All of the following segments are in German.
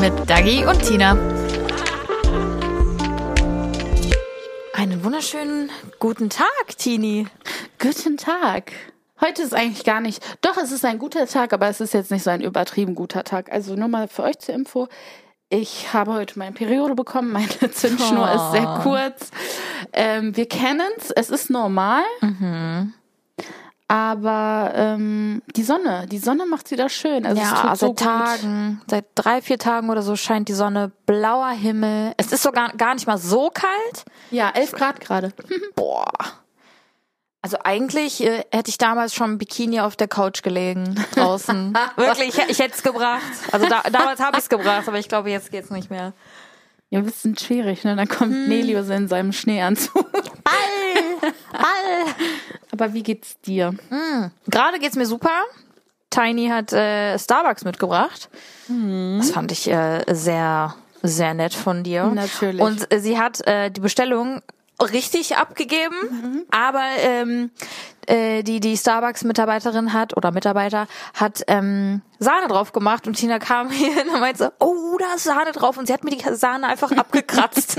Mit Dagi und Tina. Einen wunderschönen guten Tag, Tini. Guten Tag. Heute ist eigentlich gar nicht, doch, es ist ein guter Tag, aber es ist jetzt nicht so ein übertrieben guter Tag. Also nur mal für euch zur Info. Ich habe heute meine Periode bekommen, meine Zündschnur Oh. ist sehr kurz. Ähm, wir kennen's, es ist normal. Mhm. Aber ähm, die Sonne, die Sonne macht wieder schön. Also es ja, seit so gut. Tagen, seit drei, vier Tagen oder so scheint die Sonne, blauer Himmel. Es ist sogar gar nicht mal so kalt. Ja, 11 Grad gerade. Boah. Also eigentlich äh, hätte ich damals schon Bikini auf der Couch gelegen draußen. Wirklich, ich, ich hätte es gebracht. Also da, damals habe ich es gebracht, aber ich glaube, jetzt geht's nicht mehr. Ja, das ist schwierig, ne? Dann kommt Hm. Nelius in seinem Schneeanzug. Ball, Ball. Aber wie geht's dir? Gerade geht's mir super. Tiny hat äh, Starbucks mitgebracht. Das fand ich äh, sehr, sehr nett von dir. Natürlich. Und äh, sie hat äh, die Bestellung richtig abgegeben, aber ähm, äh, die die Starbucks-Mitarbeiterin hat oder Mitarbeiter hat ähm, Sahne drauf gemacht und Tina kam hier und meinte so, oh, da ist Sahne drauf und sie hat mir die Sahne einfach abgekratzt.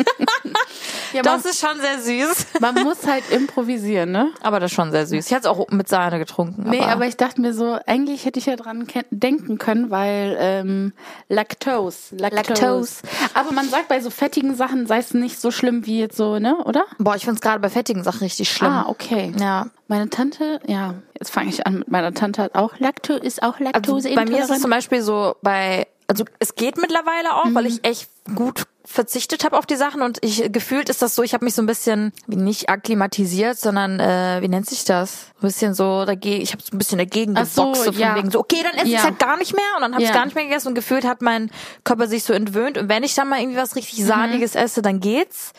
Ja, das man, ist schon sehr süß. man muss halt improvisieren, ne? Aber das ist schon sehr süß. Ich hatte es auch mit Sahne getrunken. Nee, aber ich dachte mir so, eigentlich hätte ich ja dran ken- denken können, weil ähm, Lactose, Lactose. Lactose. Aber man sagt, bei so fettigen Sachen sei es nicht so schlimm wie jetzt so, ne? Oder? Boah, ich find's gerade bei fettigen Sachen richtig schlimm. Ah, okay. Ja. Meine Tante, ja, jetzt fange ich an mit meiner Tante hat auch Lactose, ist auch Also Laktose bei mir ist es zum Beispiel so bei, also es geht mittlerweile auch, weil ich echt gut verzichtet habe auf die Sachen und ich gefühlt ist das so, ich habe mich so ein bisschen nicht akklimatisiert, sondern äh, wie nennt sich das? Ein bisschen so dagegen, ich habe so ein bisschen dagegen Ach so, geboxt, so von ja. wegen so, okay, dann esse ich Ja. halt gar nicht mehr und dann habe ich Ja. gar nicht mehr gegessen und gefühlt hat mein Körper sich so entwöhnt und wenn ich dann mal irgendwie was richtig Mhm. sahniges esse, dann geht's.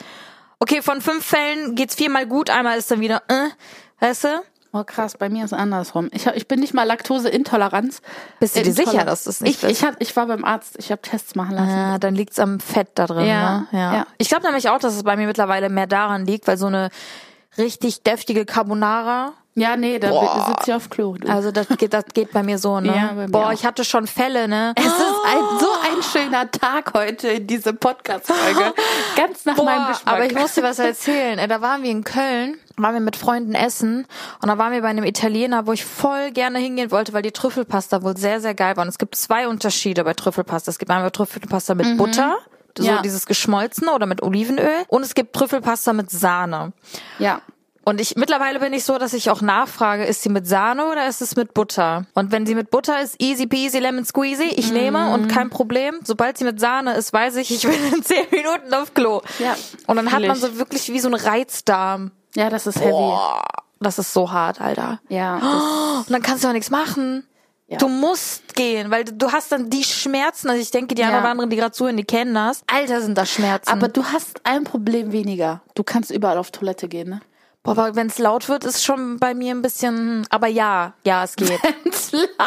Okay, von fünf Fällen geht's viermal gut, einmal ist dann wieder, äh, weißt du? Oh krass, bei mir ist es andersrum. Ich, hab, ich bin nicht mal Laktoseintolerant. Bist du dir Intolerant. sicher, dass du es nicht ich, bist? ich, hab, ich war beim Arzt, ich habe Tests machen lassen. Ja, dann liegt's am Fett da drin. Ja, ne? ja. ja. Ich glaube nämlich auch, dass es bei mir mittlerweile mehr daran liegt, weil so eine richtig deftige Carbonara, Ja, nee, da Boah. sitzt ja auf Klo. Du. also das geht, das geht bei mir so, ne? Ja, bei mir Boah, auch. ich hatte schon Fälle, ne? es ist ein, so ein schöner Tag heute in diese Podcast-Folge. Ganz nach meinem Boah, Geschmack. aber ich muss dir was erzählen. Ey, Da waren wir in Köln, waren wir mit Freunden essen und da waren wir bei einem Italiener, wo ich voll gerne hingehen wollte, weil die Trüffelpasta wohl sehr, sehr geil war. Und es gibt zwei Unterschiede bei Trüffelpasta. Es gibt einmal Trüffelpasta mit Butter, so Mhm. Ja. dieses geschmolzene oder mit Olivenöl und es gibt Trüffelpasta mit Sahne. ja. Und ich mittlerweile bin ich so, dass ich auch nachfrage, ist sie mit Sahne oder ist es mit Butter? Und wenn sie mit Butter ist, easy peasy lemon squeezy, ich nehme und kein Problem. Sobald sie mit Sahne ist, weiß ich, ich bin in zehn Minuten auf Klo. Ja, Und dann hat man so wirklich wie so einen Reizdarm. Ja, das ist heavy. Boah, das ist so hart, Alter. Ja, das, Und dann kannst du auch nichts machen. Ja. Du musst gehen, weil du- hast dann die Schmerzen. Also ich denke, die Ja. anderen anderen, die gerade zuhören, die kennen das. Alter, sind das Schmerzen. aber du hast ein Problem weniger. Du kannst überall auf Toilette gehen, ne? Aber wenn es laut wird, ist schon bei mir ein bisschen. Aber ja, ja, es geht.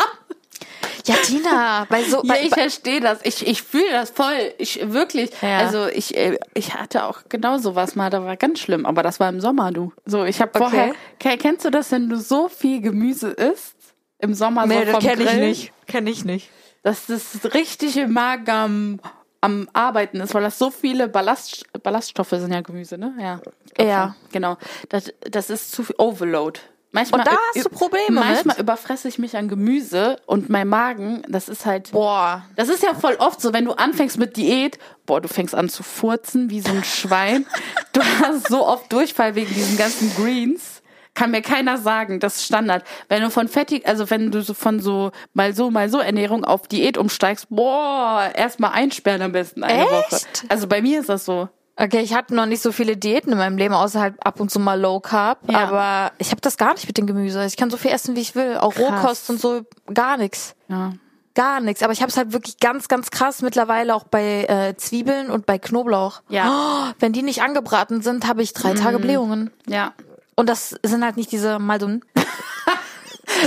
Ja, Tina, bei so. Ja, bei, ich verstehe das. Ich, ich fühle das voll. Ich wirklich. Ja. Also ich, äh, ich hatte auch genau sowas mal, da war ganz schlimm, aber das war im Sommer, du. So, ich habe vorher. Okay. Ke- Kennst du das, wenn du so viel Gemüse isst? Im Sommer nee, so das vom kenne ich nicht. Kenn ich nicht. Das richtig im Magen am, am Arbeiten ist, weil das so viele Ballast, Ballaststoffe sind ja Gemüse, ne? Ja. Ja. schon. Genau. Das, das ist zu viel Overload. Manchmal, Und da hast du Probleme Manchmal mit? überfresse ich mich an Gemüse und mein Magen, das ist halt. Boah. Das ist ja voll oft so, wenn du anfängst mit Diät, boah, du fängst an zu furzen wie so ein Schwein. du hast so oft Durchfall wegen diesen ganzen Greens. Kann mir keiner sagen, das ist Standard. Wenn du von fettig, also wenn du so von so mal so, mal so Ernährung auf Diät umsteigst, boah, erstmal einsperren am besten eine Echt? Woche. Also bei mir ist das so. Okay, ich hatte noch nicht so viele Diäten in meinem Leben, außer halt ab und zu mal Low Carb. Ja. Aber ich habe das gar nicht mit dem Gemüse. Ich kann so viel essen, wie ich will. Auch Krass. Rohkost und so, gar nichts. Ja. Gar nichts. Aber ich habe es halt wirklich ganz, ganz krass mittlerweile auch bei äh, Zwiebeln und bei Knoblauch. Ja. Oh, wenn die nicht angebraten sind, habe ich drei Tage Blähungen. Ja. Und das sind halt nicht diese mal so ein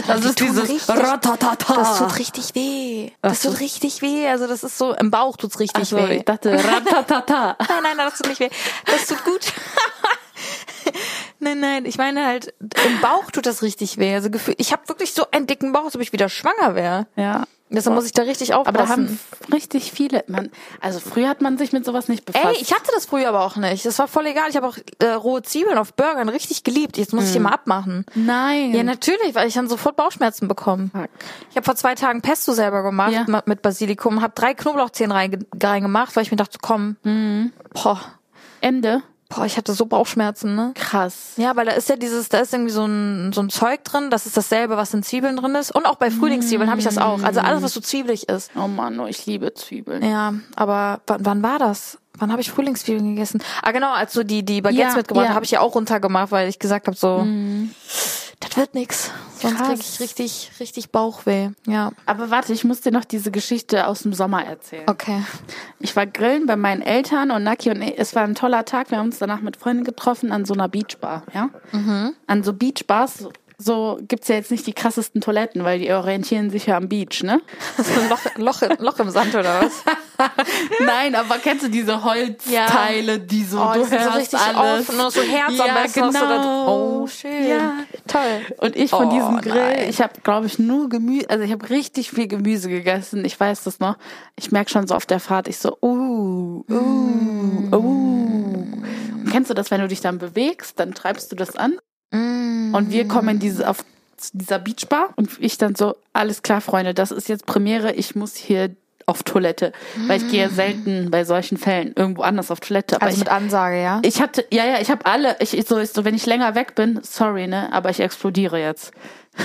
Das Die ist dieses richtig- Ratatata. Das tut richtig weh. Das tut richtig weh. Also das ist so, im Bauch tut's richtig so, weh. ich dachte Ratatata. Nein, nein, das tut nicht weh. Das tut gut. nein, nein, ich meine halt, im Bauch tut das richtig weh. Also ich habe wirklich so einen dicken Bauch, als ob ich wieder schwanger wäre. Ja. Deshalb muss ich da richtig aufpassen. Aber da haben richtig viele, man, also früher hat man sich mit sowas nicht befasst. Ey, ich hatte das früher aber auch nicht. Das war voll egal. Ich habe auch äh, rohe Zwiebeln auf Burgern richtig geliebt. Jetzt muss ich die mal abmachen. Nein. Ja, natürlich, weil ich dann sofort Bauchschmerzen bekommen. Fuck. Ich habe vor zwei Tagen Pesto selber gemacht Ja. mit Basilikum, habe drei Knoblauchzehen rein, reingemacht, weil ich mir dachte, komm, boah, Ende. Boah, ich hatte so Bauchschmerzen, ne? Krass. Ja, weil da ist ja dieses, da ist irgendwie so ein, so ein Zeug drin, das ist dasselbe, was in Zwiebeln drin ist. Und auch bei Frühlingszwiebeln habe ich das auch. Also alles, was so zwiebelig ist. Oh Mann, oh, ich liebe Zwiebeln. Ja, aber wann, wann war das? Wann habe ich Frühlingszwiebeln gegessen? Ah, genau, als du die, die Baguettes Ja, mitgebracht ja. habe ich ja auch runtergemacht, weil ich gesagt habe, so, das wird nix. Sonst Krass. krieg ich richtig, richtig Bauchweh. Ja. Aber warte, ich muss dir noch diese Geschichte aus dem Sommer erzählen. Okay. Ich war grillen bei meinen Eltern und Naki und ich, es war ein toller Tag. Wir haben uns danach mit Freunden getroffen an so einer Beachbar, ja? An so Beachbars, so, so gibt's ja jetzt nicht die krassesten Toiletten, weil die orientieren sich ja am Beach, ne? Das ist ein Loch, Loch, Loch im Sand oder was? Nein, aber kennst du diese Holzteile, die so, Oh, du sind so hörst richtig alles. offen und so Herz am ja, besten hast genau. Oh, schön. Ja. Toll. Und ich von Oh, diesem Grill, nein. ich habe, glaube ich, nur Gemüse, also ich habe richtig viel Gemüse gegessen. Ich weiß das noch. Ich merk schon so auf der Fahrt, ich so, uh, uh, uh. Und kennst du das, wenn du dich dann bewegst, dann treibst du das an und wir kommen in diese, auf dieser Beachbar und ich dann so, alles klar, Freunde, das ist jetzt Premiere, ich muss hier auf Toilette, weil ich gehe ja selten bei solchen Fällen irgendwo anders auf Toilette. Aber Also ich, mit Ansage, ja? ich hatte, ja, ja, ich habe alle, ich ich so, ich so, wenn ich länger weg bin, sorry, ne, aber ich explodiere jetzt.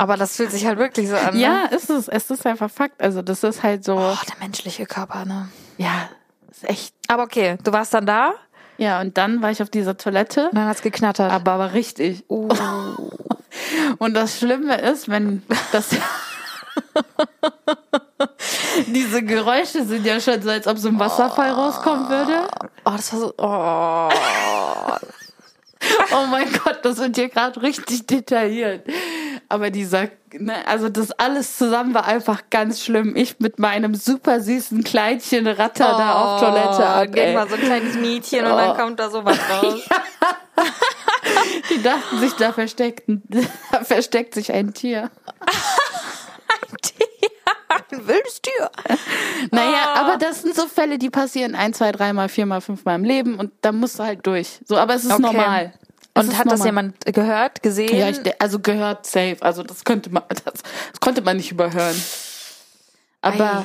Aber das fühlt sich halt wirklich so an. Ne? Ja, ist es, es ist einfach Fakt. Also das ist halt so, Oh, der menschliche Körper, ne? ja, ist echt. Aber okay, du warst dann da Ja, und dann war ich auf dieser Toilette, und dann hat's geknattert. aber aber richtig. Und das Schlimme ist, wenn das diese Geräusche sind ja schon so, als ob so ein Wasserfall rauskommen würde. oh, das war so. Oh. Oh mein Gott, das wird hier gerade richtig detailliert. Aber dieser, ne, also das alles zusammen war einfach ganz schlimm. Ich mit meinem super süßen Kleidchen ratter da auf Toilette ab. Geht mal so ein kleines Mädchen und dann Oh. kommt da sowas raus. Die dachten sich, da versteckt, da versteckt sich ein Tier. Tier. Naja, aber das sind so Fälle, die passieren ein, zwei, dreimal, viermal, fünfmal im Leben und da musst du halt durch. So, aber es ist Okay. normal. Es Und ist hat das normal. jemand gehört, gesehen? Ja, ich, also gehört safe. Also das könnte man, das, das konnte man nicht überhören. Aber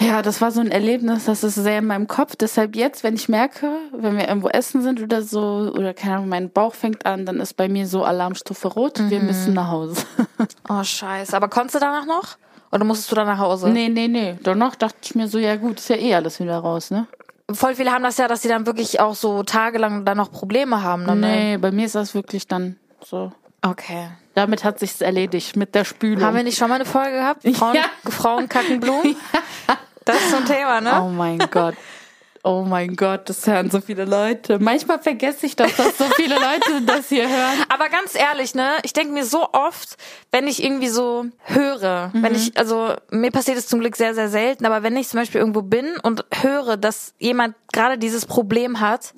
ja, das war so ein Erlebnis, das ist sehr in meinem Kopf. Deshalb jetzt, wenn ich merke, wenn wir irgendwo essen sind oder so, oder keine Ahnung, mein Bauch fängt an, dann ist bei mir so Alarmstufe rot. Wir Mhm. müssen nach Hause. Oh, scheiße. Aber konntest du danach noch? Oder musstest du dann nach Hause? nee, nee, nee. Danach dachte ich mir so, ja gut, ist ja eh alles wieder raus, ne? Voll viele haben das ja, dass sie dann wirklich auch so tagelang dann noch Probleme haben. Dann, ne? Nee, bei mir ist das wirklich dann so. Okay. Damit hat sich's erledigt mit der Spülung. Haben wir nicht schon mal eine Folge gehabt? Frauen, Ja. Frauen kacken Blumen? Das ist so ein Thema, ne? Oh mein Gott. Oh mein Gott, das hören so viele Leute. Manchmal vergesse ich das, dass so viele Leute das hier hören. Aber ganz ehrlich, ne, ich denke mir so oft, wenn ich irgendwie so höre, wenn ich, also mir passiert es zum Glück sehr, sehr selten, aber wenn ich zum Beispiel irgendwo bin und höre, dass jemand gerade dieses Problem hat,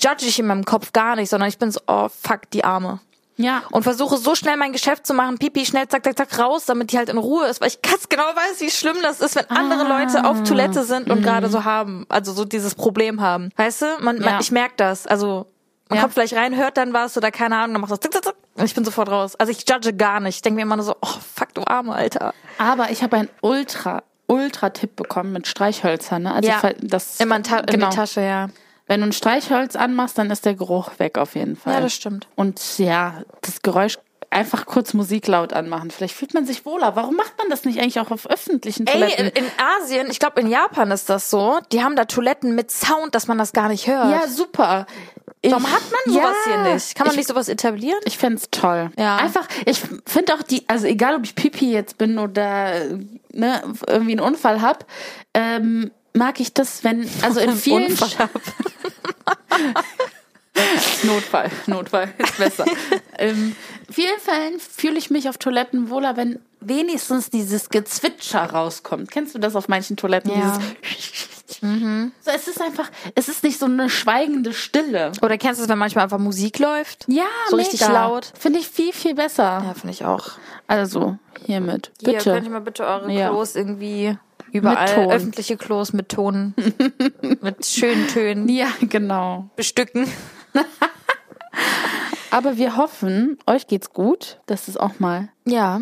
judge ich in meinem Kopf gar nicht, sondern ich bin so, oh fuck, die Arme. Ja. Und versuche so schnell mein Geschäft zu machen, pipi, schnell, zack, zack, zack, raus, damit die halt in Ruhe ist, weil ich ganz genau weiß, wie schlimm das ist, wenn andere Leute auf Toilette sind und gerade so haben, also so dieses Problem haben. Weißt du, man, man Ja. ich merke das, also man Ja. kommt vielleicht rein, hört dann was oder keine Ahnung, dann macht das zack, zack, zack, und ich bin sofort raus. Also ich judge gar nicht. Ich denke mir immer nur so, oh fuck, du Arme, Alter. Aber ich habe einen ultra, ultra Tipp bekommen mit Streichhölzern. Ne? Also Ja. das Immer in, Ta genau. in die Tasche, ja. Wenn du ein Streichholz anmachst, dann ist der Geruch weg auf jeden Fall. Ja, das stimmt. Und ja, das Geräusch einfach kurz Musik laut anmachen. Vielleicht fühlt man sich wohler. Warum macht man das nicht eigentlich auch auf öffentlichen Ey, Toiletten? in, in Asien, ich glaube in Japan ist das so, die haben da Toiletten mit Sound, dass man das gar nicht hört. ja, super. Warum hat man sowas Ja. hier nicht? Kann man Ich- nicht sowas etablieren? Ich find's toll. Ja. Einfach, ich finde auch die, also egal ob ich Pipi jetzt bin oder ne, irgendwie einen Unfall hab, ähm, mag ich das, wenn, also in vielen Unfall Notfall, Notfall ist besser. ähm, in vielen Fällen fühle ich mich auf Toiletten wohler, wenn wenigstens dieses Gezwitscher rauskommt. Kennst du das auf manchen Toiletten? Ja. Dieses so, es ist einfach, es ist nicht so eine schweigende Stille. Oder kennst du es, wenn manchmal einfach Musik läuft? Ja, So richtig mega. laut. Finde ich viel, viel besser. Ja, finde ich auch. Also, hiermit. Hier, Bitte. könnt ihr mal bitte eure Ja. Klos irgendwie überall, öffentliche Klos mit Ton, mit schönen Tönen ja, genau. bestücken. Aber wir hoffen, euch geht's gut. Das ist auch mal Ja.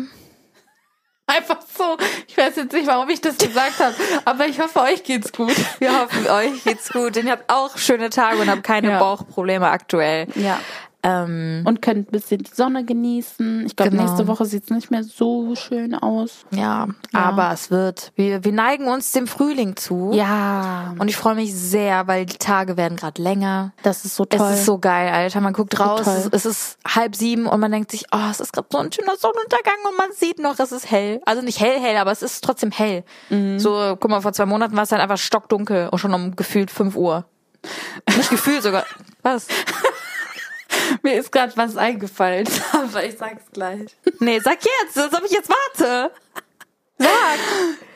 einfach so. Ich weiß jetzt nicht, warum ich das gesagt habe, aber ich hoffe, euch geht's gut. Wir hoffen, euch geht's gut. Denn ihr habt auch schöne Tage und habt keine Ja. Bauchprobleme aktuell. Ja. Ähm, Und könnt ein bisschen die Sonne genießen. Ich glaube, Genau. nächste Woche sieht's nicht mehr so schön aus. ja, aber es wird. Wir, wir neigen uns dem Frühling zu. Ja. Und ich freue mich sehr, weil die Tage werden gerade länger. Das ist so toll. Es ist so geil, Alter. Man guckt raus, toll. es ist halb sieben und man denkt sich, oh, es ist gerade so ein schöner Sonnenuntergang und man sieht noch, es ist hell. Also nicht hell, hell, aber es ist trotzdem hell. Mhm. So, guck mal, vor zwei Monaten war es halt einfach stockdunkel und schon um gefühlt fünf Uhr. Nicht gefühlt sogar. Was? Mir ist gerade was eingefallen, aber ich sag's gleich. Nee, sag jetzt, als ob ich jetzt warte.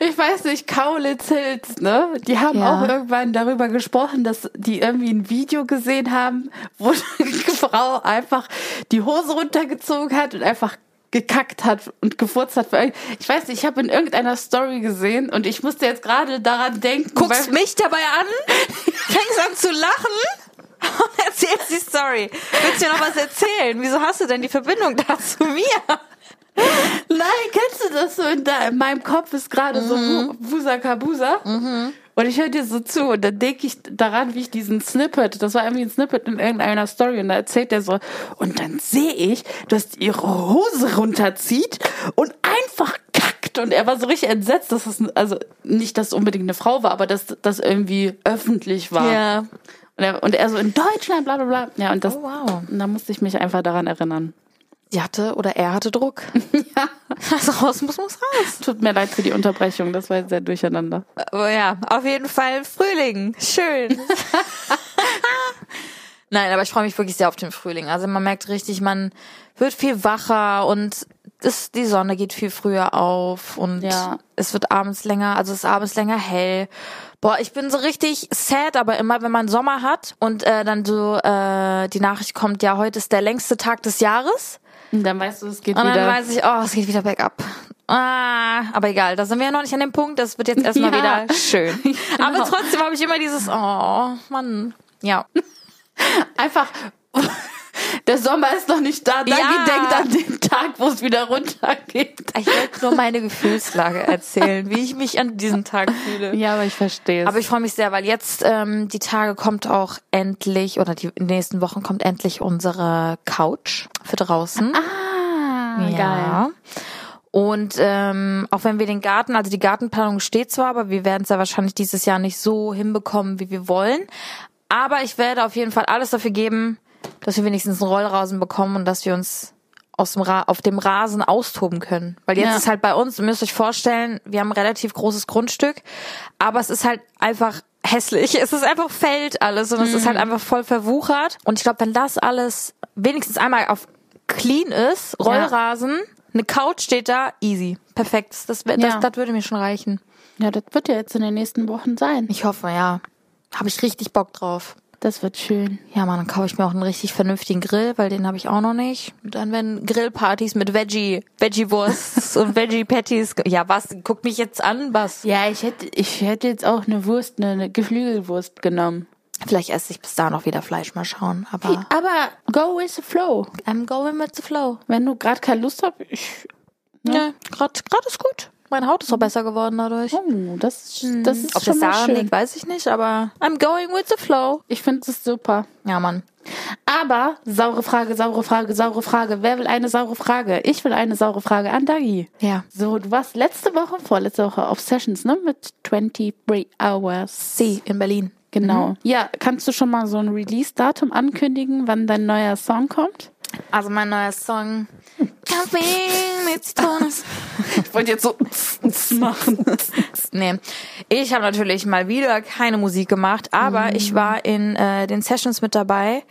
Ich weiß nicht, Kaulitz Hills, ne? Die haben Ja. auch irgendwann darüber gesprochen, dass die irgendwie ein Video gesehen haben, wo eine Frau einfach die Hose runtergezogen hat und einfach gekackt hat und gefurzt hat. Ich weiß nicht, ich habe in irgendeiner Story gesehen und ich musste jetzt gerade daran denken. Guckst mich dabei an, fängst an zu lachen und erzählst die Story. Willst du mir noch was erzählen? Wieso hast du denn die Verbindung da zu mir? Nein, kennst du das so? In, da, in meinem Kopf ist gerade so Mhm. Wu- Wusa Kabusa. Und ich höre dir so zu und dann denke ich daran, wie ich diesen Snippet, das war irgendwie ein Snippet in irgendeiner Story und da erzählt er so, und dann sehe ich, dass die ihre Hose runterzieht und einfach kackt. Und er war so richtig entsetzt, dass es, also nicht, dass es unbedingt eine Frau war, aber dass das irgendwie öffentlich war. Ja. Und er, und er so in Deutschland, bla bla bla. Ja, und das, Oh, wow. und da musste ich mich einfach daran erinnern. Sie hatte oder er hatte Druck. ja. Also raus muss, muss raus. Tut mir leid für die Unterbrechung, das war jetzt sehr durcheinander. Aber ja, auf jeden Fall Frühling. Schön. Nein, aber ich freue mich wirklich sehr auf den Frühling. Also man merkt richtig, man wird viel wacher und es, die Sonne geht viel früher auf und Ja. es wird abends länger, also es ist abends länger hell. Boah, ich bin so richtig sad, aber immer wenn man Sommer hat und äh, dann so äh, die Nachricht kommt, ja, heute ist der längste Tag des Jahres. Und dann weißt du, es geht Und wieder. dann weiß ich, oh, es geht wieder bergab. Ah, aber egal, da sind wir ja noch nicht an dem Punkt. Das wird jetzt erstmal Ja. wieder schön. Aber trotzdem habe ich immer dieses, oh, Mann. Ja. einfach, der Sommer ist noch nicht da. Dagi Ja. denkt an den Tag, wo es wieder runtergeht. Ich wollte nur meine Gefühlslage erzählen, wie ich mich an diesem Tag fühle. Ja, aber ich verstehe es. Aber ich freue mich sehr, weil jetzt ähm, die Tage kommt auch endlich, oder die nächsten Wochen kommt endlich unsere Couch für draußen. ah, geil. Ja. Und ähm, auch wenn wir den Garten, also die Gartenplanung steht zwar, aber wir werden es ja wahrscheinlich dieses Jahr nicht so hinbekommen, wie wir wollen. Aber ich werde auf jeden Fall alles dafür geben, dass wir wenigstens einen Rollrasen bekommen und dass wir uns aus dem Ra auf dem Rasen austoben können. Weil jetzt Ja. ist halt bei uns, ihr müsst euch vorstellen, wir haben ein relativ großes Grundstück, aber es ist halt einfach hässlich. Es ist einfach Feld alles und es ist halt einfach voll verwuchert. Und ich glaube, wenn das alles wenigstens einmal auf clean ist, Rollrasen, eine Couch steht da, easy. Perfekt. Das, das, Ja. das würde mir schon reichen. Ja, das wird ja jetzt in den nächsten Wochen sein. Ich hoffe, ja. Habe ich richtig Bock drauf. Das wird schön. Ja, Mann, dann kaufe ich mir auch einen richtig vernünftigen Grill, weil den habe ich auch noch nicht. Und dann werden Grillpartys mit Veggie, Veggie-Wurst und Veggie-Patties. Ja, was? Guck mich jetzt an, was? Ja, ich hätte, ich hätte jetzt auch eine Wurst, eine, eine Geflügelwurst genommen. Vielleicht esse ich bis da noch wieder Fleisch, mal schauen. Aber Aber go with the flow. I'm going with the flow. Wenn du gerade keine Lust hast, ich, Ja, gerade ist gut. Meine Haut ist auch besser geworden dadurch. oh, das, das ist Ob schon das mal daran schön. liegt, weiß ich nicht, aber I'm going with the flow. Ich finde es super. Ja, Mann. Aber saure Frage, saure Frage, saure Frage. Wer will eine saure Frage? Ich will eine saure Frage an Dagi. Ja. So, du warst letzte Woche, vorletzte Woche auf Sessions, ne? Mit 23 Hours. Sie in Berlin. genau. Ja, kannst du schon mal so ein Release-Datum ankündigen, wann dein neuer Song kommt? Also mein neuer Song. Kaffee mit Zitronen. Ich wollte jetzt so machen. Nee, ich habe natürlich mal wieder keine Musik gemacht, aber Mhm. ich war in äh, den Sessions mit dabei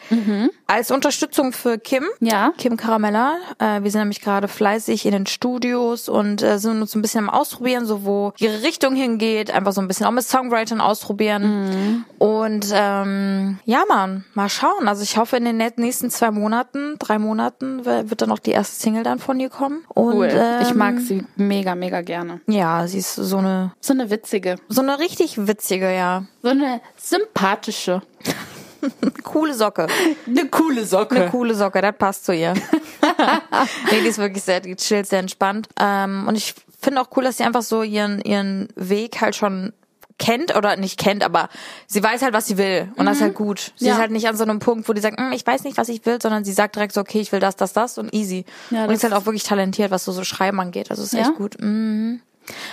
als Unterstützung für Kim. Ja. Kim Caramella. Äh, wir sind nämlich gerade fleißig in den Studios und äh, sind uns ein bisschen am Ausprobieren, so wo ihre Richtung hingeht, einfach so ein bisschen auch mit Songwritern ausprobieren. Mhm. Und ähm, ja, man, mal schauen. Also ich hoffe, in den nächsten zwei Monaten, drei Monaten wird dann noch die erste Single dann von ihr kommen. Und, Cool. ich ähm, mag sie mega, mega gerne. Ja, sie ist so eine So eine witzige, so eine richtig witzige, ja. so eine sympathische, Coole Socke. eine coole Socke. Eine coole Socke, das passt zu ihr. nee, die ist wirklich sehr die chillt, sehr entspannt. Ähm, und ich finde auch cool, dass sie einfach so ihren, ihren Weg halt schon kennt oder nicht kennt, aber sie weiß halt, was sie will. Und das ist halt gut. Sie Ja. ist halt nicht an so einem Punkt, wo die sagt, "Hm, ich weiß nicht, was ich will, sondern sie sagt direkt so, okay, ich will das, das, das und easy. Ja, und ist halt auch wirklich talentiert, was so, so Schreiben angeht. Also ist Ja? echt gut. Mhm.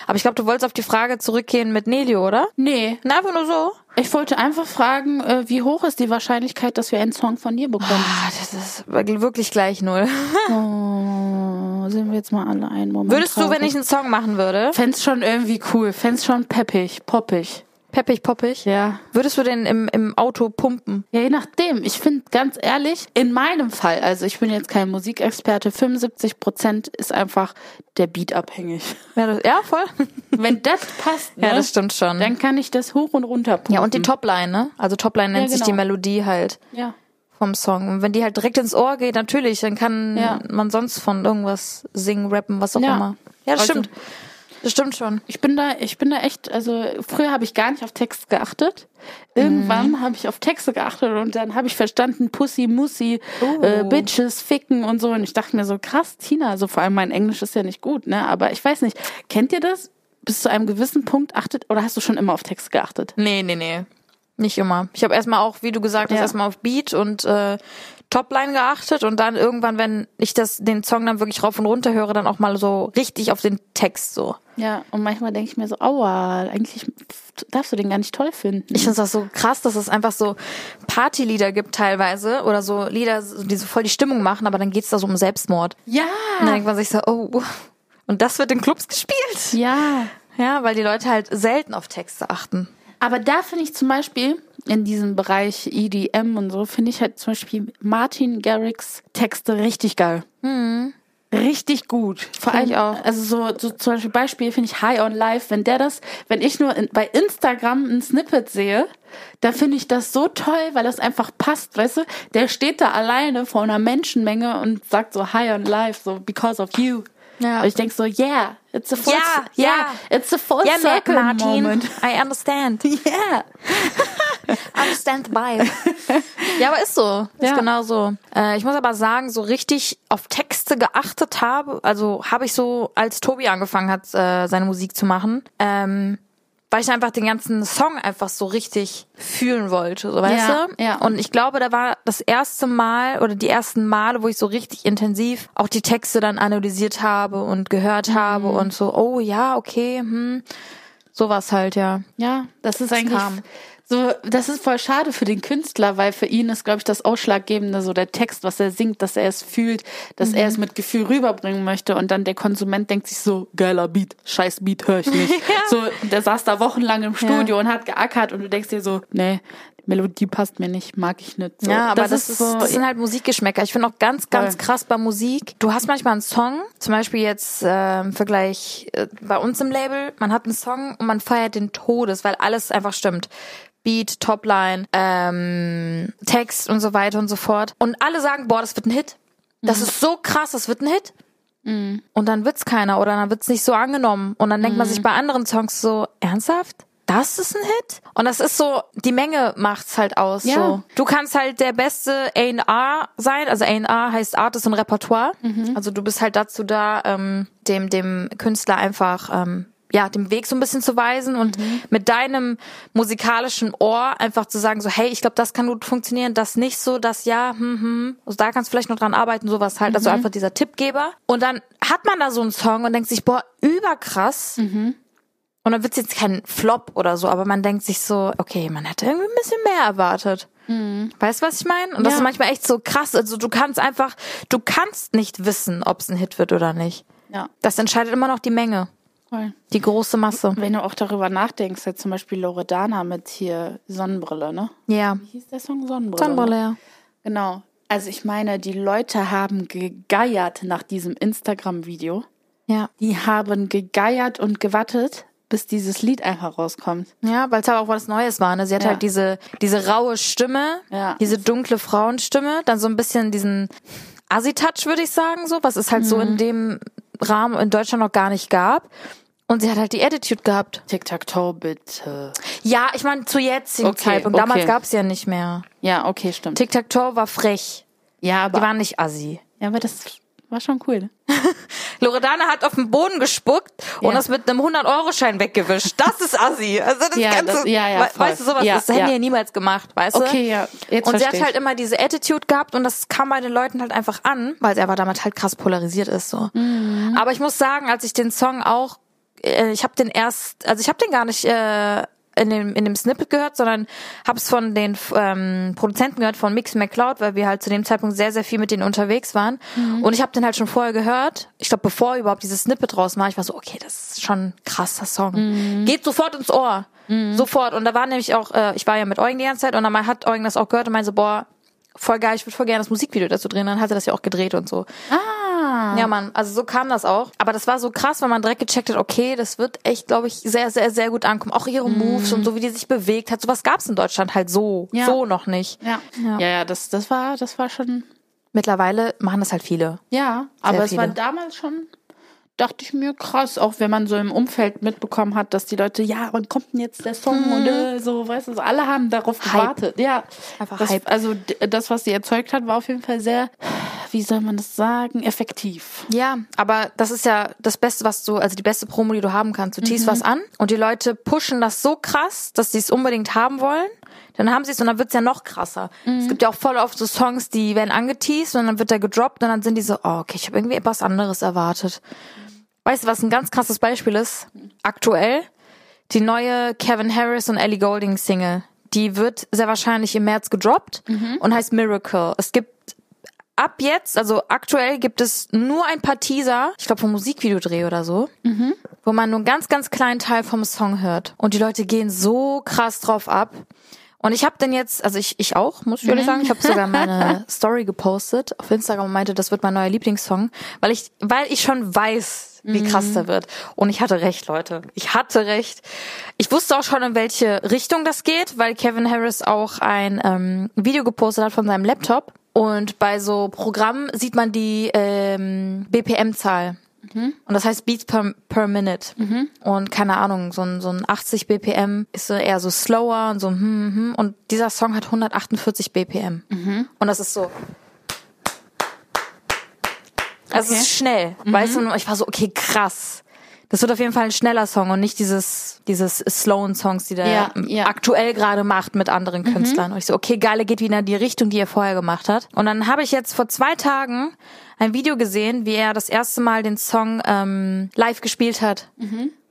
Aber ich glaube, du wolltest auf die Frage zurückgehen mit Nelio, oder? Nee, Na, einfach nur so. ich wollte einfach fragen, äh, wie hoch ist die Wahrscheinlichkeit, dass wir einen Song von dir bekommen? Ah, das ist wirklich gleich null. Oh, sind wir jetzt mal alle einen Moment Würdest du, wenn traurig. ich einen Song machen würde, Fänd's schon irgendwie cool, fänd's schon peppig, poppig. Peppig, poppig, Ja. würdest du den im, im Auto pumpen? Ja, je nachdem. Ich finde ganz ehrlich, in meinem Fall, also ich bin jetzt kein Musikexperte, 75 Prozent ist einfach der Beat abhängig. Ja, das, ja voll. Wenn das passt, ne, Ja, das stimmt schon. dann kann ich das hoch und runter pumpen. Ja, und die Topline, ne? Also Topline nennt Ja, sich genau. die Melodie halt Ja. vom Song. Und wenn die halt direkt ins Ohr geht, natürlich, dann kann Ja. man sonst von irgendwas singen, rappen, was auch Ja. immer. Ja, das Also- stimmt. Das stimmt schon. Ich bin da, ich bin da echt, also früher habe ich gar nicht auf Text geachtet. Irgendwann Mhm. habe ich auf Texte geachtet und dann habe ich verstanden, Pussy, Mussi, Oh. äh, Bitches, Ficken und so. Und ich dachte mir so, krass, Tina, also vor allem mein Englisch ist ja nicht gut, ne? Aber ich weiß nicht, kennt ihr das? Bis zu einem gewissen Punkt achtet, oder hast du schon immer auf Text geachtet? Nee, nee, nee. Nicht immer. Ich habe erstmal auch, wie du gesagt hast, Ja. erstmal auf Beat und äh, Topline geachtet und dann irgendwann, wenn ich das den Song dann wirklich rauf und runter höre, dann auch mal so richtig auf den Text so. Ja, und manchmal denke ich mir so, aua, eigentlich darfst du den gar nicht toll finden. Ich finde das so krass, dass es einfach so Partylieder gibt teilweise oder so Lieder, die so voll die Stimmung machen, aber dann geht's da so um Selbstmord. ja, Und dann denkt man sich so, oh, und das wird in Clubs gespielt. ja. Ja, weil die Leute halt selten auf Texte achten. Aber da finde ich zum Beispiel in diesem Bereich EDM und so, finde ich halt zum Beispiel Martin Garrix Texte richtig geil. Richtig gut. Vor allem ich auch. Also so, so zum Beispiel Beispiel finde ich High on Life. Wenn der das, wenn ich nur in, bei Instagram ein Snippet sehe, da finde ich das so toll, weil das einfach passt, weißt du? Der steht da alleine vor einer Menschenmenge und sagt so High on Life, so because of you. Ja. Und ich denk so, yeah, it's a full, Ja, yeah, ja. it's a full Ja, circle Martin, moment. I understand. Yeah. Understand by. ja, aber ist so. Ist Ja. genau so. Äh, ich muss aber sagen, so richtig auf Texte geachtet habe, also habe ich so, als Tobi angefangen hat, äh, seine Musik zu machen, ähm, weil ich einfach den ganzen Song einfach so richtig fühlen wollte, so weißt Ja, du? ja. Und ich glaube, da war das erste Mal oder die ersten Male, wo ich so richtig intensiv auch die Texte dann analysiert habe und gehört Mhm. habe und so, oh ja, okay, hm. Sowas halt, ja. Ja, das ist eigentlich kam. So, das ist voll schade für den Künstler, weil für ihn ist, glaube ich, das Ausschlaggebende so der Text, was er singt, dass er es fühlt, dass er es mit Gefühl rüberbringen möchte. Und dann der Konsument denkt sich so, geiler Beat, scheiß Beat höre ich nicht. So, der saß da wochenlang im Studio und hat geackert und du denkst dir so, nee, Melodie passt mir nicht, mag ich nicht. So, Ja, aber das, ist, so, das sind halt Musikgeschmäcker. Ich finde auch ganz, ganz Voll. krass bei Musik. Du hast manchmal einen Song, zum Beispiel jetzt äh, im Vergleich äh, bei uns im Label, man hat einen Song und man feiert den Todes, weil alles einfach stimmt. Beat, Topline, ähm, Text und so weiter und so fort. Und alle sagen, boah, das wird ein Hit. Das ist so krass, das wird ein Hit. Und dann wird's keiner oder dann wird's nicht so angenommen. Und dann denkt man sich bei anderen Songs so, ernsthaft? Das ist ein Hit? Und das ist so, die Menge macht's halt aus. Ja. So. Du kannst halt der beste A&R sein. Also A&R heißt Artist und Repertoire. Also du bist halt dazu da, ähm, dem, dem Künstler einfach, ähm, ja, den Weg so ein bisschen zu weisen und mit deinem musikalischen Ohr einfach zu sagen, so, hey, ich glaube, das kann gut funktionieren, das nicht so, das ja, hm, hm. Also da kannst du vielleicht noch dran arbeiten, sowas halt. Also einfach dieser Tippgeber. Und dann hat man da so einen Song und denkt sich, boah, überkrass. Und dann wird's jetzt kein Flop oder so, aber man denkt sich so, okay, man hätte irgendwie ein bisschen mehr erwartet. Weißt du, was ich meine? Und das Ja. ist manchmal echt so krass. Also du kannst einfach, du kannst nicht wissen, ob es ein Hit wird oder nicht. Ja, Das entscheidet immer noch die Menge, voll. die große Masse. Wenn du auch darüber nachdenkst, jetzt zum Beispiel Loredana mit hier Sonnenbrille, ne? Ja. Wie hieß der Song? Sonnenbrille. Sonnenbrille, ne? ja. Genau. Also ich meine, die Leute haben gegeiert nach diesem Instagram-Video. Ja. Die haben gegeiert und gewartet, bis dieses Lied einfach rauskommt. Ja, weil es halt auch was Neues war. Ne? Sie hat Ja. halt diese, diese raue Stimme, Ja. diese dunkle Frauenstimme, dann so ein bisschen diesen Assi-Touch, würde ich sagen, so, was es halt so Mhm. in dem Rahmen in Deutschland noch gar nicht gab. Und sie hat halt die Attitude gehabt. Tic-Tac-Toe, bitte. Ja, ich meine, zu jetzigen Okay, Zeitpunkt. Damals okay. gab's ja nicht mehr. Ja, okay, stimmt. Tic-Tac-Toe war frech. ja, Die aber, waren nicht assi. ja, aber das war schon cool. Loredana hat auf den Boden gespuckt und Ja. das mit einem 100-Euro-Schein weggewischt. Das ist assi. Also das Ja, Ganze, das- ja, ja, voll. weißt du, sowas, Ja, das hätten ja. niemals gemacht, weißt du? Okay, ja, jetzt Und sie hat halt immer diese Attitude gehabt und das kam bei den Leuten halt einfach an, weil sie aber damit halt krass polarisiert ist so. Mhm. Aber ich muss sagen, als ich den Song auch, äh, ich habe den erst, also ich habe den gar nicht äh, in dem in dem Snippet gehört, sondern habe es von den ähm, Produzenten gehört von Mix McCloud, weil wir halt zu dem Zeitpunkt sehr sehr viel mit denen unterwegs waren Mhm. und ich habe den halt schon vorher gehört. Ich glaube, bevor überhaupt dieses Snippet raus war, ich war so, okay, das ist schon ein krasser Song. Mhm. Geht sofort ins Ohr. Sofort. Und da war nämlich auch, äh, ich war ja mit Eugen die ganze Zeit und dann hat Eugen das auch gehört und meinte so, boah, voll geil, ich würde voll gerne das Musikvideo dazu drehen. Dann hat er das ja auch gedreht und so. Ah. Ja, Mann, also so kam das auch. Aber das war so krass, weil man direkt gecheckt hat, okay, das wird echt, glaube ich, sehr, sehr, sehr gut ankommen. Auch ihre Moves und so, wie die sich bewegt hat. Sowas gab's in Deutschland halt so, Ja. so noch nicht. Ja. Ja. ja, ja, das, das war, das war schon, Mittlerweile machen das halt viele. ja, aber es war viele. damals schon, dachte ich mir, krass, auch wenn man so im Umfeld mitbekommen hat, dass die Leute, ja, wann kommt denn jetzt der Song und äh, so, weißt du, alle haben darauf Mhm. Hype. gewartet. Ja, Einfach das, Hype. Also das, was sie erzeugt hat, war auf jeden Fall sehr, wie soll man das sagen, effektiv. Ja, aber das ist ja das Beste, was du, also die beste Promo, die du haben kannst. Du teast was an und die Leute pushen das so krass, dass sie es unbedingt haben wollen. Dann haben sie es und dann wird's ja noch krasser. Es gibt ja auch voll oft so Songs, die werden angeteased und dann wird der gedroppt und dann sind die so, oh, okay, ich habe irgendwie etwas anderes erwartet. Weißt du, was ein ganz krasses Beispiel ist? Aktuell die neue Kevin Harris und Ellie Golding Single. Die wird sehr wahrscheinlich im März gedroppt und heißt Miracle. Es gibt ab jetzt, also aktuell gibt es nur ein paar Teaser, ich glaube vom Musikvideodreh oder so, wo man nur einen ganz, ganz kleinen Teil vom Song hört. Und die Leute gehen so krass drauf ab. Und ich habe den jetzt, also ich, ich auch, muss ich ehrlich sagen, ich habe sogar meine Story gepostet auf Instagram und meinte, das wird mein neuer Lieblingssong, weil ich, weil ich schon weiß, wie krass der wird. Und ich hatte recht, Leute. Ich hatte recht. Ich wusste auch schon, in welche Richtung das geht, weil Kevin Harris auch ein ähm, Video gepostet hat von seinem Laptop. Und bei so Programmen sieht man die ähm, BPM-Zahl. Und das heißt Beats per, per Minute. Und keine Ahnung, so ein, so ein 80 BPM ist so eher so slower und so hm, hm, hm. Und dieser Song hat 148 BPM. Und das ist so. Also es ist schnell, weißt du? Ich war so, okay, krass. Das wird auf jeden Fall ein schneller Song und nicht dieses, dieses slowen Songs, die der Ja, ja. aktuell gerade macht mit anderen Künstlern. Und ich so, okay, geil, er geht wieder in die Richtung, die er vorher gemacht hat. Und dann habe ich jetzt vor zwei Tagen ein Video gesehen, wie er das erste Mal den Song ähm, live gespielt hat.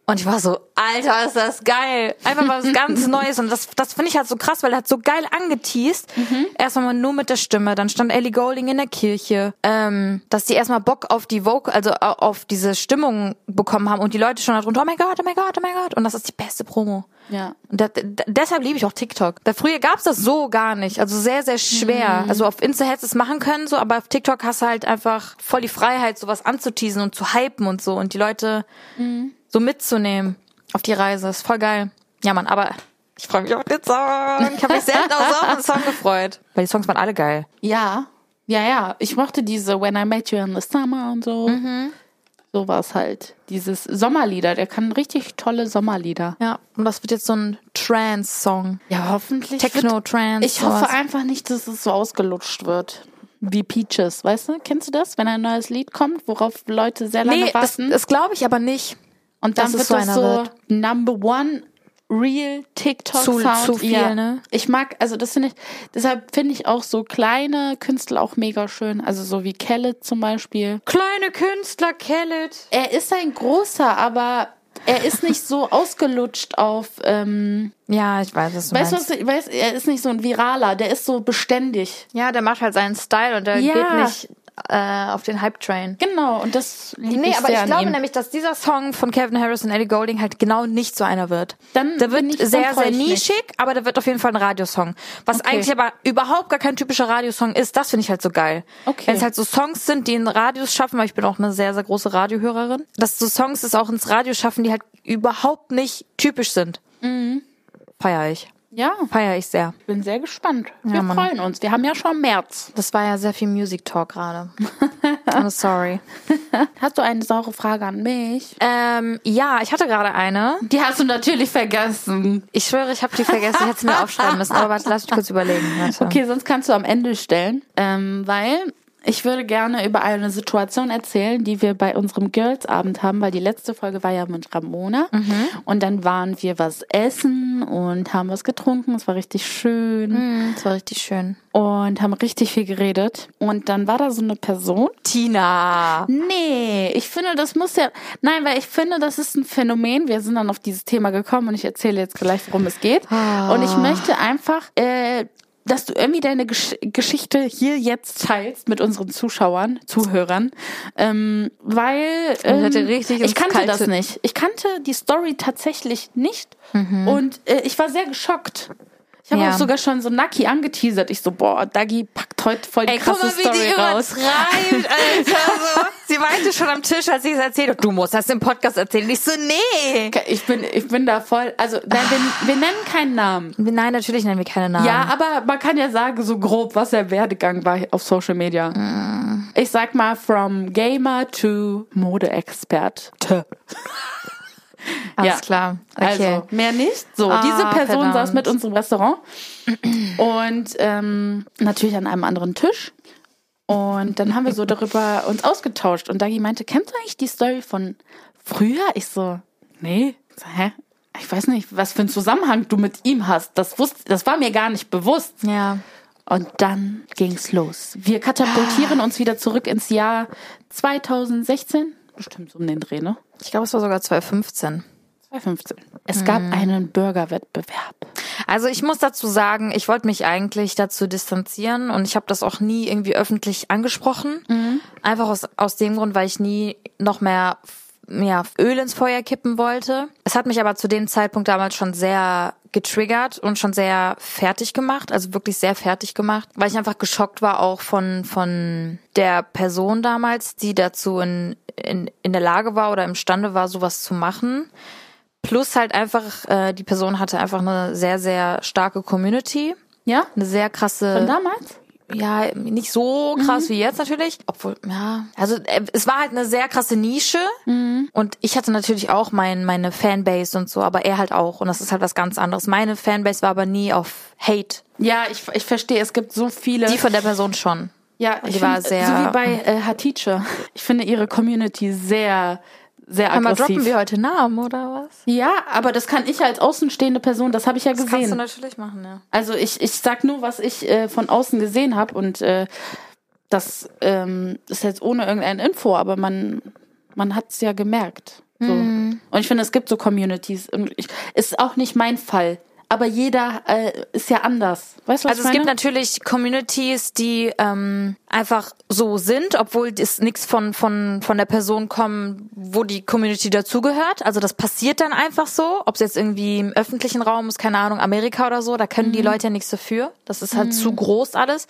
Und ich war so, Alter, ist das geil. Einfach mal was ganz Neues. Und das, das finde ich halt so krass, weil er hat so geil angeteased. Erstmal mal nur mit der Stimme. Dann stand Ellie Golding in der Kirche. Ähm, dass die erstmal Bock auf die Vocal, also au- auf diese Stimmung bekommen haben. Und die Leute schon darunter, oh mein Gott, oh mein Gott, oh mein Gott. Und das ist die beste Promo. Ja. Und da, da, deshalb liebe ich auch TikTok. Da früher gab's das so gar nicht. Also sehr, sehr schwer. Also auf Insta hättest du es machen können, so, aber auf TikTok hast du halt einfach voll die Freiheit, sowas anzuteasen und zu hypen und so und die Leute so mitzunehmen auf die Reise. Ist voll geil. Ja, Mann, aber ich freue mich auf den Song. Ich habe mich so auf den Song gefreut. Weil die Songs waren alle geil. Ja, ja, ja. Ich mochte diese When I Met You in the Summer und so. So war es halt. Dieses Sommerlieder, der kann richtig tolle Sommerlieder. Ja, und das wird jetzt so ein Trance-Song. Ja, hoffentlich. Techno, wird- Trance. Ich hoffe sowas. einfach nicht, dass es so ausgelutscht wird. Wie Peaches, weißt du? Kennst du das? Wenn ein neues Lied kommt, worauf Leute sehr lange Nee, das, warten. das glaube ich aber nicht. Und dann dass wird es so das so wird. Number One Real TikTok Zu- Sound. zu viel, ja. ne? Ich mag, also das finde ich, deshalb finde ich auch so kleine Künstler auch mega schön. Also so wie Khaled zum Beispiel. Kleine Künstler, Kellet. Er ist ein großer, aber er ist nicht so ausgelutscht auf, ähm, Ja, ich weiß, du weißt du, was, ich weiß, er ist nicht so ein Viraler, der ist so beständig. Ja, der macht halt seinen Style und der Ja. geht nicht äh, auf den Hype-Train. Genau, und das liebe Nee, aber ich glaube ihm. nämlich, dass dieser Song von Kevin Harris und Ellie Golding halt genau nicht so einer wird. Dann der wird sehr, sehr nischig, aber der wird auf jeden Fall ein Radiosong. Was Okay. eigentlich aber überhaupt gar kein typischer Radiosong ist, das finde ich halt so geil. Okay. Wenn es halt so Songs sind, die in Radios schaffen, weil ich bin auch eine sehr, sehr große Radiohörerin, dass so Songs es auch ins Radio schaffen, die halt überhaupt nicht typisch sind. Mhm. Feier ich. Ja, Feier ich sehr. bin sehr gespannt. Wir Ja, freuen uns. Wir haben ja schon März. Das war ja sehr viel Music Talk gerade. I'm sorry. Hast du eine saure Frage an mich? Ähm, ja, ich hatte gerade eine. Die hast du natürlich vergessen. Ich schwöre, ich habe die vergessen. Ich hätte sie mir aufschreiben müssen. Aber warte, lass mich kurz überlegen. Warte. Okay, sonst kannst du am Ende stellen, ähm, weil ich würde gerne über eine Situation erzählen, die wir bei unserem Girls-Abend haben, weil die letzte Folge war ja mit Ramona und dann waren wir was essen und haben was getrunken. Es war richtig schön Das war richtig schön. und haben richtig viel geredet. Und dann war da so eine Person. Tina. Nee, ich finde, das muss ja. Nein, weil ich finde, das ist ein Phänomen. Wir sind dann auf dieses Thema gekommen und ich erzähle jetzt gleich, worum es geht. Und ich möchte einfach, äh, dass du irgendwie deine Gesch Geschichte hier jetzt teilst mit unseren Zuschauern, Zuhörern, ähm, weil ähm, ich kannte Kalte- das nicht. Ich kannte die Story tatsächlich nicht und äh, ich war sehr geschockt. Ich habe Ja. auch sogar schon so Naki angeteasert. Ich so, boah, Dagi packt heute voll die Ey, guck krasse mal, wie Story die raus. übertreibt, Alter. So. Sie meinte schon am Tisch, als ich es erzählt habe, du musst das im Podcast erzählen. Ich so, nee. Ich bin, ich bin da voll, also nein, wir, wir nennen keinen Namen. Nein, natürlich nennen wir keine Namen. Ja, aber man kann ja sagen, so grob, was der Werdegang war auf Social Media. Ich sag mal, from Gamer to Modeexpert. alles ja. klar. Okay. Also, mehr nicht. So, Ah, diese Person verdammt. saß mit uns im Restaurant und ähm, natürlich an einem anderen Tisch. Und dann haben wir so darüber uns ausgetauscht. Und Dagi meinte, kennst du eigentlich die Story von früher? Ich so, nee. Ich so, hä? Ich weiß nicht, was für einen Zusammenhang du mit ihm hast. Das wusste, das war mir gar nicht bewusst. ja. Und dann ging's los. Wir katapultieren uns wieder zurück ins Jahr 2016. Bestimmt so um den Dreh, ne? Ich glaube, es war sogar 2015. 2015. Es gab einen Burgerwettbewerb. Also ich muss dazu sagen, ich wollte mich eigentlich dazu distanzieren und ich habe das auch nie irgendwie öffentlich angesprochen. Einfach aus, aus dem Grund, weil ich nie noch mehr ja, Öl ins Feuer kippen wollte. Es hat mich aber zu dem Zeitpunkt damals schon sehr getriggert und schon sehr fertig gemacht, also wirklich sehr fertig gemacht, weil ich einfach geschockt war auch von von der Person damals, die dazu in in, in der Lage war oder imstande war, sowas zu machen. Plus halt einfach, äh, die Person hatte einfach eine sehr, sehr starke Community. Ja? Eine sehr krasse. Von damals? Ja, nicht so krass wie jetzt natürlich. Obwohl, ja. Also äh, es war halt eine sehr krasse Nische. Und ich hatte natürlich auch mein, meine Fanbase und so, aber er halt auch. Und das ist halt was ganz anderes. Meine Fanbase war aber nie auf Hate. Ja, ich, ich verstehe, es gibt so viele. Die von der Person schon. Ja, die ich war find, sehr- So wie bei äh, Hatice. Ich finde ihre Community sehr, sehr droppen aggressiv. wir heute Namen, oder was? Ja, aber das kann ich als außenstehende Person, das habe ich ja Das kannst du gesehen. natürlich machen, ja. Also ich, ich sag nur, was ich äh, von außen gesehen habe und äh, das ähm, ist jetzt ohne irgendeine Info, aber man, man hat es ja gemerkt. So. Mhm. Und ich finde, es gibt so Communities und ich, ist auch nicht mein Fall. Aber jeder äh, ist ja anders. Weißt du, was Also ich es gibt meine? natürlich Communities, die ähm, einfach so sind, obwohl es nichts von von von der Person kommt, wo die Community dazugehört. Also das passiert dann einfach so, ob es jetzt irgendwie im öffentlichen Raum ist, keine Ahnung, Amerika oder so, da können die Leute ja nichts dafür. Das ist halt zu groß alles.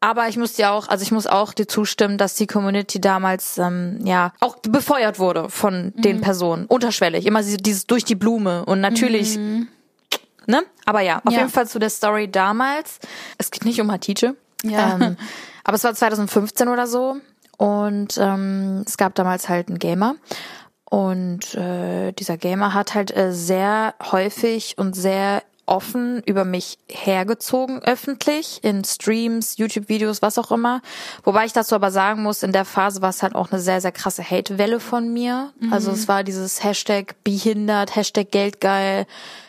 Aber ich muss dir auch, also ich muss auch dir zustimmen, dass die Community damals ähm, ja auch befeuert wurde von den Personen, unterschwellig, immer diese- dieses durch die Blume und natürlich Ne? Aber ja, auf Ja. jeden Fall zu der Story damals. Es geht nicht um Hatice. Ja. Ähm, aber es war 2015 oder so. Und ähm, es gab damals halt einen Gamer. Und äh, dieser Gamer hat halt äh, sehr häufig und sehr offen über mich hergezogen öffentlich in Streams, YouTube-Videos, was auch immer. Wobei ich dazu aber sagen muss, in der Phase war es halt auch eine sehr, sehr krasse Hate-Welle von mir. Also es war dieses Hashtag behindert, Hashtag Geldgeil,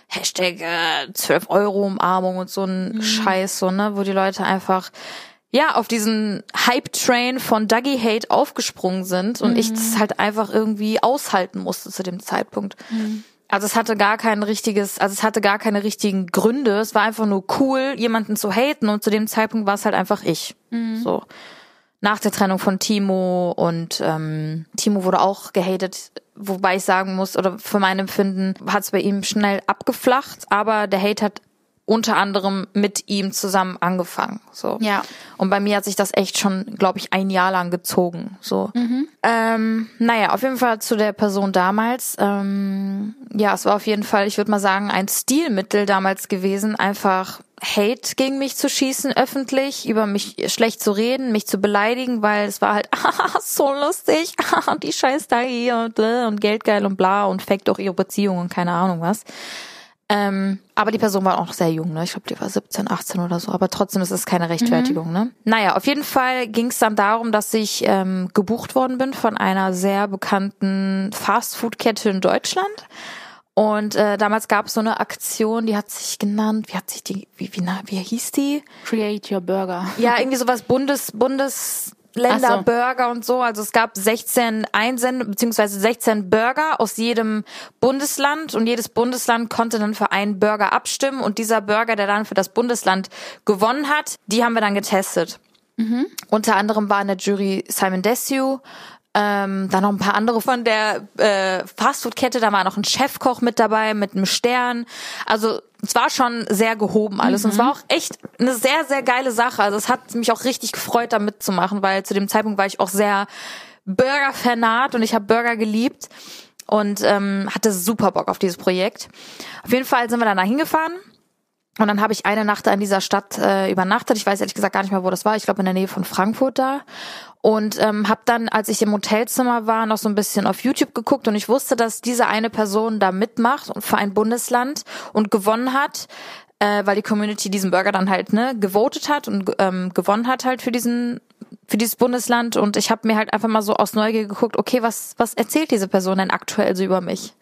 Hashtag äh, 12 Euro Umarmung und so ein Scheiß, so, ne, wo die Leute einfach ja, auf diesen Hype-Train von Dougie Hate aufgesprungen sind und ich das halt einfach irgendwie aushalten musste zu dem Zeitpunkt. Also es hatte gar kein richtiges, also es hatte gar keine richtigen Gründe. Es war einfach nur cool, jemanden zu haten und zu dem Zeitpunkt war es halt einfach ich. So. Nach der Trennung von Timo und ähm, Timo wurde auch gehatet, wobei ich sagen muss, oder für mein Empfinden hat es bei ihm schnell abgeflacht, aber der Hate hat unter anderem mit ihm zusammen angefangen. So. Ja. Und bei mir hat sich das echt schon, glaube ich, ein Jahr lang gezogen. So. Ähm, naja, auf jeden Fall zu der Person damals. Ähm, ja, es war auf jeden Fall, ich würde mal sagen, ein Stilmittel damals gewesen, einfach Hate gegen mich zu schießen öffentlich, über mich schlecht zu reden, mich zu beleidigen, weil es war halt ah, so lustig, ah, die scheiß da hier und, bläh und geldgeil und bla und fake doch ihre Beziehung und keine Ahnung was. Ähm, aber die Person war auch noch sehr jung, ne? Ich glaube, die war 17, 18 oder so. Aber trotzdem ist es keine Rechtfertigung, ne? Naja, auf jeden Fall ging es dann darum, dass ich ähm, gebucht worden bin von einer sehr bekannten Fastfood-Kette in Deutschland. Und äh, damals gab es so eine Aktion, die hat sich genannt, wie hat sich die, wie, wie, na, wie hieß die? Create your burger. Ja, irgendwie sowas Bundes, Bundesländer Ach so. Burger und so. Also es gab 16 Einsend beziehungsweise 16 Burger aus jedem Bundesland und jedes Bundesland konnte dann für einen Burger abstimmen und dieser Burger, der dann für das Bundesland gewonnen hat, die haben wir dann getestet. Unter anderem war in der Jury Simon Desue, ähm, dann noch ein paar andere von der äh, Fastfood-Kette, da war noch ein Chefkoch mit dabei, mit einem Stern. Also es war schon sehr gehoben alles. Und es war auch echt eine sehr, sehr geile Sache. Also es hat mich auch richtig gefreut, da mitzumachen, weil zu dem Zeitpunkt war ich auch sehr Burger-Fanat und ich habe Burger geliebt und ähm, hatte super Bock auf dieses Projekt. Auf jeden Fall sind wir dann da hingefahren. Und dann habe ich eine Nacht in dieser Stadt äh, übernachtet. Ich weiß ehrlich gesagt gar nicht mehr, wo das war. Ich glaube in der Nähe von Frankfurt da. Und ähm, habe dann, als ich im Hotelzimmer war, noch so ein bisschen auf YouTube geguckt und ich wusste, dass diese eine Person da mitmacht und für ein Bundesland und gewonnen hat, äh, weil die Community diesen Burger dann halt ne gewotet hat und ähm, gewonnen hat halt für diesen für dieses Bundesland und ich habe mir halt einfach mal so aus Neugier geguckt, okay, was was erzählt diese Person denn aktuell so über mich?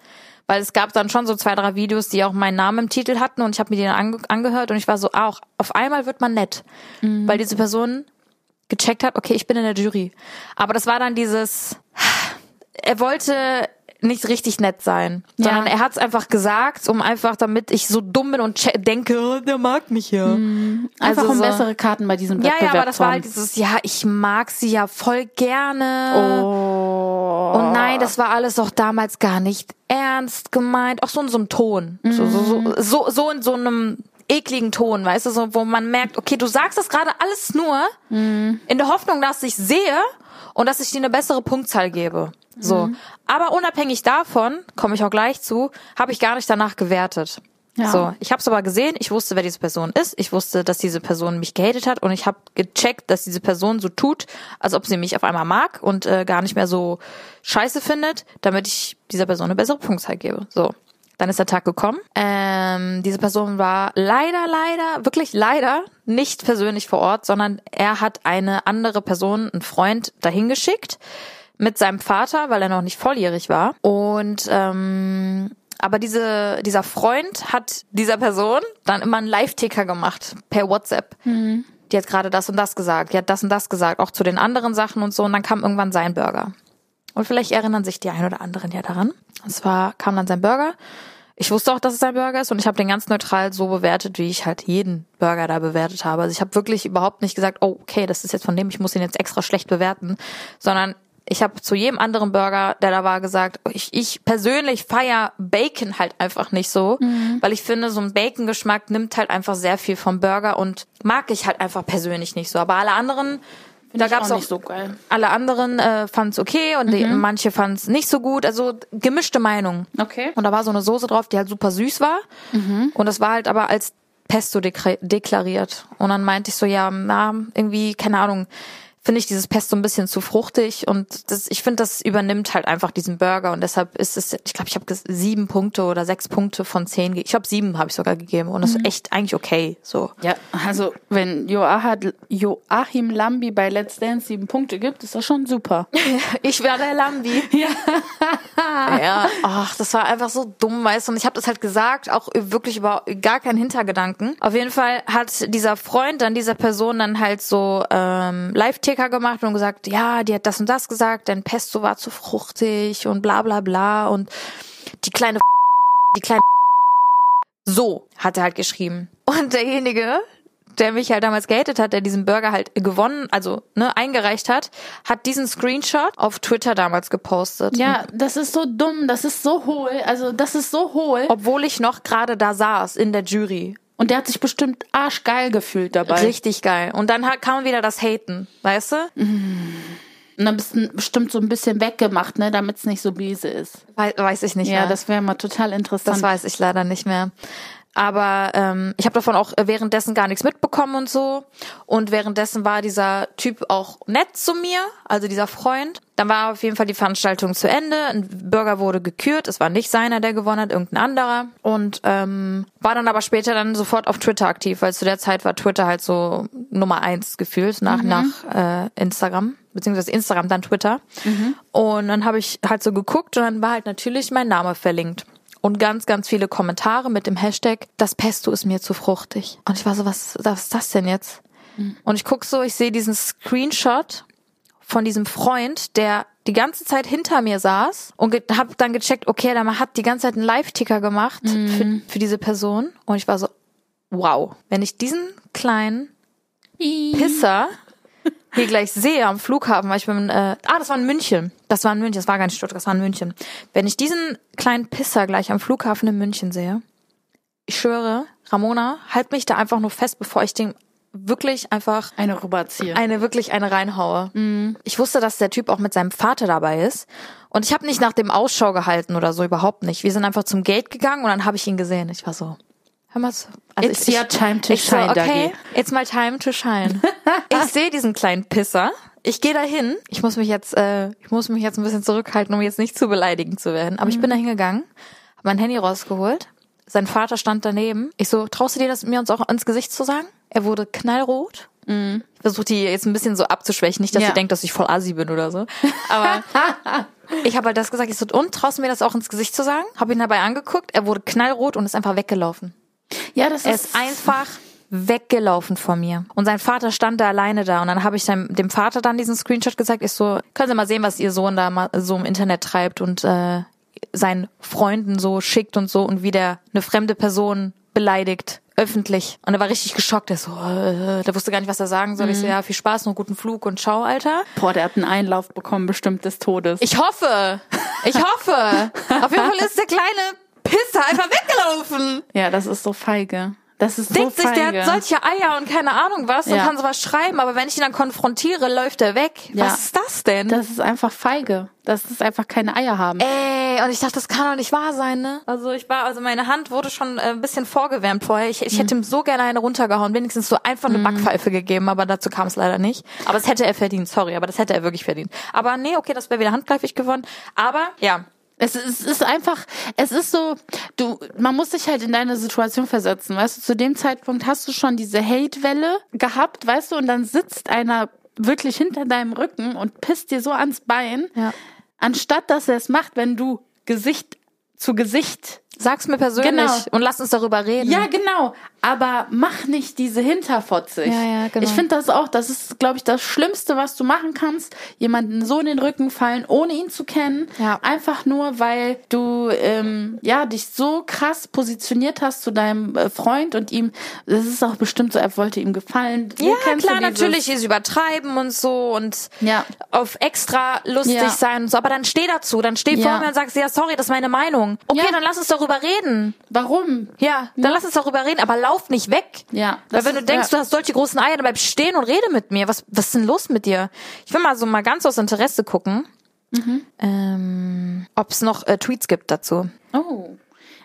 Weil es gab dann schon so zwei, drei Videos, die auch meinen Namen im Titel hatten und ich habe mir die dann ange angehört und ich war so, auch auf einmal wird man nett, weil diese Person gecheckt hat, okay, ich bin in der Jury. Aber das war dann dieses, er wollte nicht richtig nett sein, sondern Ja. er hat es einfach gesagt, um einfach, damit ich so dumm bin und denke, oh, der mag mich ja. Einfach Also um so- bessere Karten bei diesem Ja, Wettbewerb ja, aber das war halt dieses, ja, ich mag sie ja voll gerne. Oh. Und nein, das war alles auch damals gar nicht ernst gemeint. Auch so in so einem Ton. So, so, so, so, so in so einem ekligen Ton, weißt du, so, wo man merkt, okay, du sagst das gerade alles nur in der Hoffnung, dass ich sehe und dass ich dir eine bessere Punktzahl gebe. So. Aber unabhängig davon, komme ich auch gleich zu, habe ich gar nicht danach gewertet. Ja. So, ich habe es aber gesehen, ich wusste, wer diese Person ist, ich wusste, dass diese Person mich gehatet hat und ich habe gecheckt, dass diese Person so tut, als ob sie mich auf einmal mag und äh, gar nicht mehr so scheiße findet, damit ich dieser Person eine bessere Punktzahl gebe. So. Dann ist der Tag gekommen. Ähm, diese Person war leider, leider, wirklich leider nicht persönlich vor Ort, sondern er hat eine andere Person, einen Freund, dahin geschickt mit seinem Vater, weil er noch nicht volljährig war. Und ähm, aber diese, dieser Freund hat dieser Person dann immer einen Live-Ticker gemacht per WhatsApp. Die hat gerade das und das gesagt, die hat das und das gesagt, auch zu den anderen Sachen und so. Und dann kam irgendwann sein Burger. Und vielleicht erinnern sich die ein oder anderen ja daran. Und zwar kam dann sein Burger. Ich wusste auch, dass es sein Burger ist und ich habe den ganz neutral so bewertet, wie ich halt jeden Burger da bewertet habe. Also ich habe wirklich überhaupt nicht gesagt, oh, okay, das ist jetzt von dem, ich muss ihn jetzt extra schlecht bewerten, sondern ich habe zu jedem anderen Burger, der da war, gesagt, ich, ich persönlich feier Bacon halt einfach nicht so, weil ich finde, so ein Bacon-Geschmack nimmt halt einfach sehr viel vom Burger und mag ich halt einfach persönlich nicht so. Aber alle anderen, da ich gab's auch auch nicht so geil. alle anderen äh, fanden es okay und die, manche fanden es nicht so gut. Also gemischte Meinungen. Okay. Und da war so eine Soße drauf, die halt super süß war. Und das war halt aber als Pesto deklariert. Und dann meinte ich so, ja, na, irgendwie, keine Ahnung, finde ich dieses Pesto ein bisschen zu fruchtig und das, ich finde, das übernimmt halt einfach diesen Burger und deshalb ist es, ich glaube, ich habe sieben Punkte oder sechs Punkte von zehn, ich habe sieben habe ich sogar gegeben und das ist echt eigentlich okay, so. Ja, also wenn Joachim, Lambi bei Let's Dance sieben Punkte gibt, ist das schon super. Ich wäre der Lambi. Ja. Ja, ach, das war einfach so dumm, weißt du. Und ich habe das halt gesagt, auch wirklich über gar keinen Hintergedanken. Auf jeden Fall hat dieser Freund dann dieser Person dann halt so ähm, Live-Ticker gemacht und gesagt, ja, die hat das und das gesagt, denn Pesto war zu fruchtig und bla bla bla und die kleine die kleine so hat er halt geschrieben. Und derjenige, der mich halt damals gehatet hat, der diesen Burger halt gewonnen, also ne, eingereicht hat, hat diesen Screenshot auf Twitter damals gepostet. Ja, das ist so dumm, das ist so hohl, also das ist so hohl. Obwohl ich noch gerade da saß in der Jury. Und der hat sich bestimmt arschgeil gefühlt dabei. Richtig geil. Und dann kam wieder das Haten, weißt du? Und dann bist du bestimmt so ein bisschen weggemacht, ne, damit es nicht so biese ist. Wei- weiß ich nicht Ja, mehr. das wäre mal total interessant. Das weiß ich leider nicht mehr. Aber ähm, ich habe davon auch währenddessen gar nichts mitbekommen und so. Und währenddessen war dieser Typ auch nett zu mir, also dieser Freund. Dann war auf jeden Fall die Veranstaltung zu Ende. Ein Burger wurde gekürt. Es war nicht seiner, der gewonnen hat, irgendein anderer. Und ähm, war dann aber später dann sofort auf Twitter aktiv, weil zu der Zeit war Twitter halt so Nummer eins gefühlt nach nach äh, Instagram beziehungsweise Instagram dann Twitter. Und dann habe ich halt so geguckt und dann war halt natürlich mein Name verlinkt und ganz, ganz viele Kommentare mit dem Hashtag, das Pesto ist mir zu fruchtig. Und ich war so, was, was ist das denn jetzt? Und ich guck so, ich sehe diesen Screenshot von diesem Freund, der die ganze Zeit hinter mir saß und habe dann gecheckt, okay, der hat die ganze Zeit einen Live-Ticker gemacht für, für diese Person. Und ich war so, wow, wenn ich diesen kleinen Pisser hier gleich sehe am Flughafen, weil ich bin, äh, ah, das war in München. Das war in München, das war gar nicht Stuttgart, das war in München. Wenn ich diesen kleinen Pisser gleich am Flughafen in München sehe, ich schwöre, Ramona, halt mich da einfach nur fest, bevor ich dem wirklich einfach eine rüberziehe. eine wirklich eine reinhaue. Ich wusste, dass der Typ auch mit seinem Vater dabei ist und ich habe nicht nach dem Ausschau gehalten oder so überhaupt nicht. Wir sind einfach zum Gate gegangen und dann habe ich ihn gesehen. Ich war so. Also It's ich, your time to shine, so, okay, Dagi. it's my time to shine. ich sehe diesen kleinen Pisser. Ich gehe dahin. Ich muss mich jetzt, äh, ich muss mich jetzt ein bisschen zurückhalten, um jetzt nicht zu beleidigend zu werden. Aber ich bin da hingegangen, habe mein Handy rausgeholt. Sein Vater stand daneben. Ich so, traust du dir das mir uns auch ins Gesicht zu sagen? Er wurde knallrot. Ich versuche die jetzt ein bisschen so abzuschwächen, nicht, dass Ja. ihr denkt, dass ich voll assi bin oder so. Aber ich habe halt das gesagt. Ich so, und traust du mir das auch ins Gesicht zu sagen? Habe ihn dabei angeguckt. Er wurde knallrot und ist einfach weggelaufen. Ja, das Er ist ist einfach weggelaufen von mir. Und sein Vater stand da alleine da. Und dann habe ich seinem, dem Vater dann diesen Screenshot gezeigt. Ich so, können Sie mal sehen, was Ihr Sohn da mal so im Internet treibt und äh, seinen Freunden so schickt und so und wie der eine fremde Person beleidigt. Öffentlich. Und er war richtig geschockt. Er so, äh, der wusste gar nicht, was er sagen soll. Ich so, ja, viel Spaß, noch guten Flug und ciao, Alter. Boah, der hat einen Einlauf bekommen, bestimmt des Todes. Ich hoffe. Ich hoffe. Auf jeden Fall ist der kleine Pisser einfach weggelaufen. ja, das ist so feige. Das ist denkt so sich, feige. der hat solche Eier und keine Ahnung was und Ja. kann sowas schreiben, aber wenn ich ihn dann konfrontiere, läuft er weg. Ja. Was ist das denn? das ist einfach feige. Das ist einfach keine Eier haben. Ey, und ich dachte, das kann doch nicht wahr sein, ne? Also ich war, also meine Hand wurde schon äh, ein bisschen vorgewärmt vorher. Ich, ich hätte ihm so gerne eine runtergehauen, wenigstens so einfach eine Backpfeife gegeben, aber dazu kam es leider nicht. Aber das hätte er verdient, sorry, aber das hätte er wirklich verdient. Aber nee, okay, das wäre wieder handgreiflich geworden. Aber ja, Es ist, es ist einfach, es ist so, du, man muss sich halt in deine Situation versetzen, weißt du, zu dem Zeitpunkt hast du schon diese Hate-Welle gehabt, weißt du, und dann sitzt einer wirklich hinter deinem Rücken und pisst dir so ans Bein, Ja. anstatt dass er es macht, wenn du Gesicht zu Gesicht sag's mir persönlich Genau. und lass uns darüber reden. Ja, genau. Aber mach nicht diese Hinterfotzig. Ja, ja, genau. Ich finde das auch, das ist, glaube ich, das Schlimmste, was du machen kannst. Jemanden so in den Rücken fallen, ohne ihn zu kennen. Ja. Einfach nur, weil du ähm, ja dich so krass positioniert hast zu deinem äh, Freund und ihm, das ist auch bestimmt so, er wollte ihm gefallen. Ja, klar, natürlich ist übertreiben und so und Ja. auf extra lustig Ja. sein und so. Aber dann steh dazu, dann steh vor Ja. mir und sagst, ja, sorry, das ist meine Meinung. Okay, dann lass uns darüber reden. Warum? Ja, dann lass uns darüber reden, aber lauf nicht weg. Ja, Weil wenn du ist- denkst, ja. du hast solche großen Eier, dann bleib stehen und rede mit mir. Was, was ist denn los mit dir? Ich will mal so mal ganz aus Interesse gucken, Mhm. ähm, ob es noch äh, Tweets gibt dazu. Oh.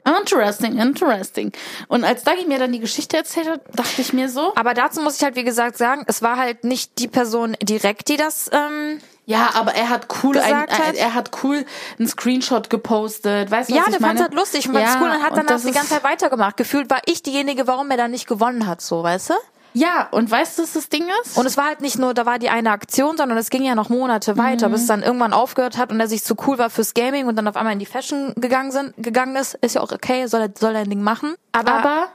Interesting, interesting. Und als Dagi mir dann die Geschichte erzählt hat, dachte ich mir so, Aber dazu muss ich halt, wie gesagt, sagen, es war halt nicht die Person direkt, die das, ähm, ja, aber er hat cool, ein, Gesagt hat. er hat cool einen Screenshot gepostet. Weißt du, ja, was ich der fand meine? halt lustig und fand's Ja, cool und hat danach das die ganze Zeit weitergemacht. Gefühlt war ich diejenige, warum er dann nicht gewonnen hat, so, weißt du? Ja, und weißt du, was das Ding ist? Und es war halt nicht nur, da war die eine Aktion, sondern es ging ja noch Monate weiter, Mhm. bis es dann irgendwann aufgehört hat und er sich zu cool war fürs Gaming und dann auf einmal in die Fashion gegangen sind, gegangen ist. Ist ja auch okay, soll er, soll er ein Ding machen. Aber, aber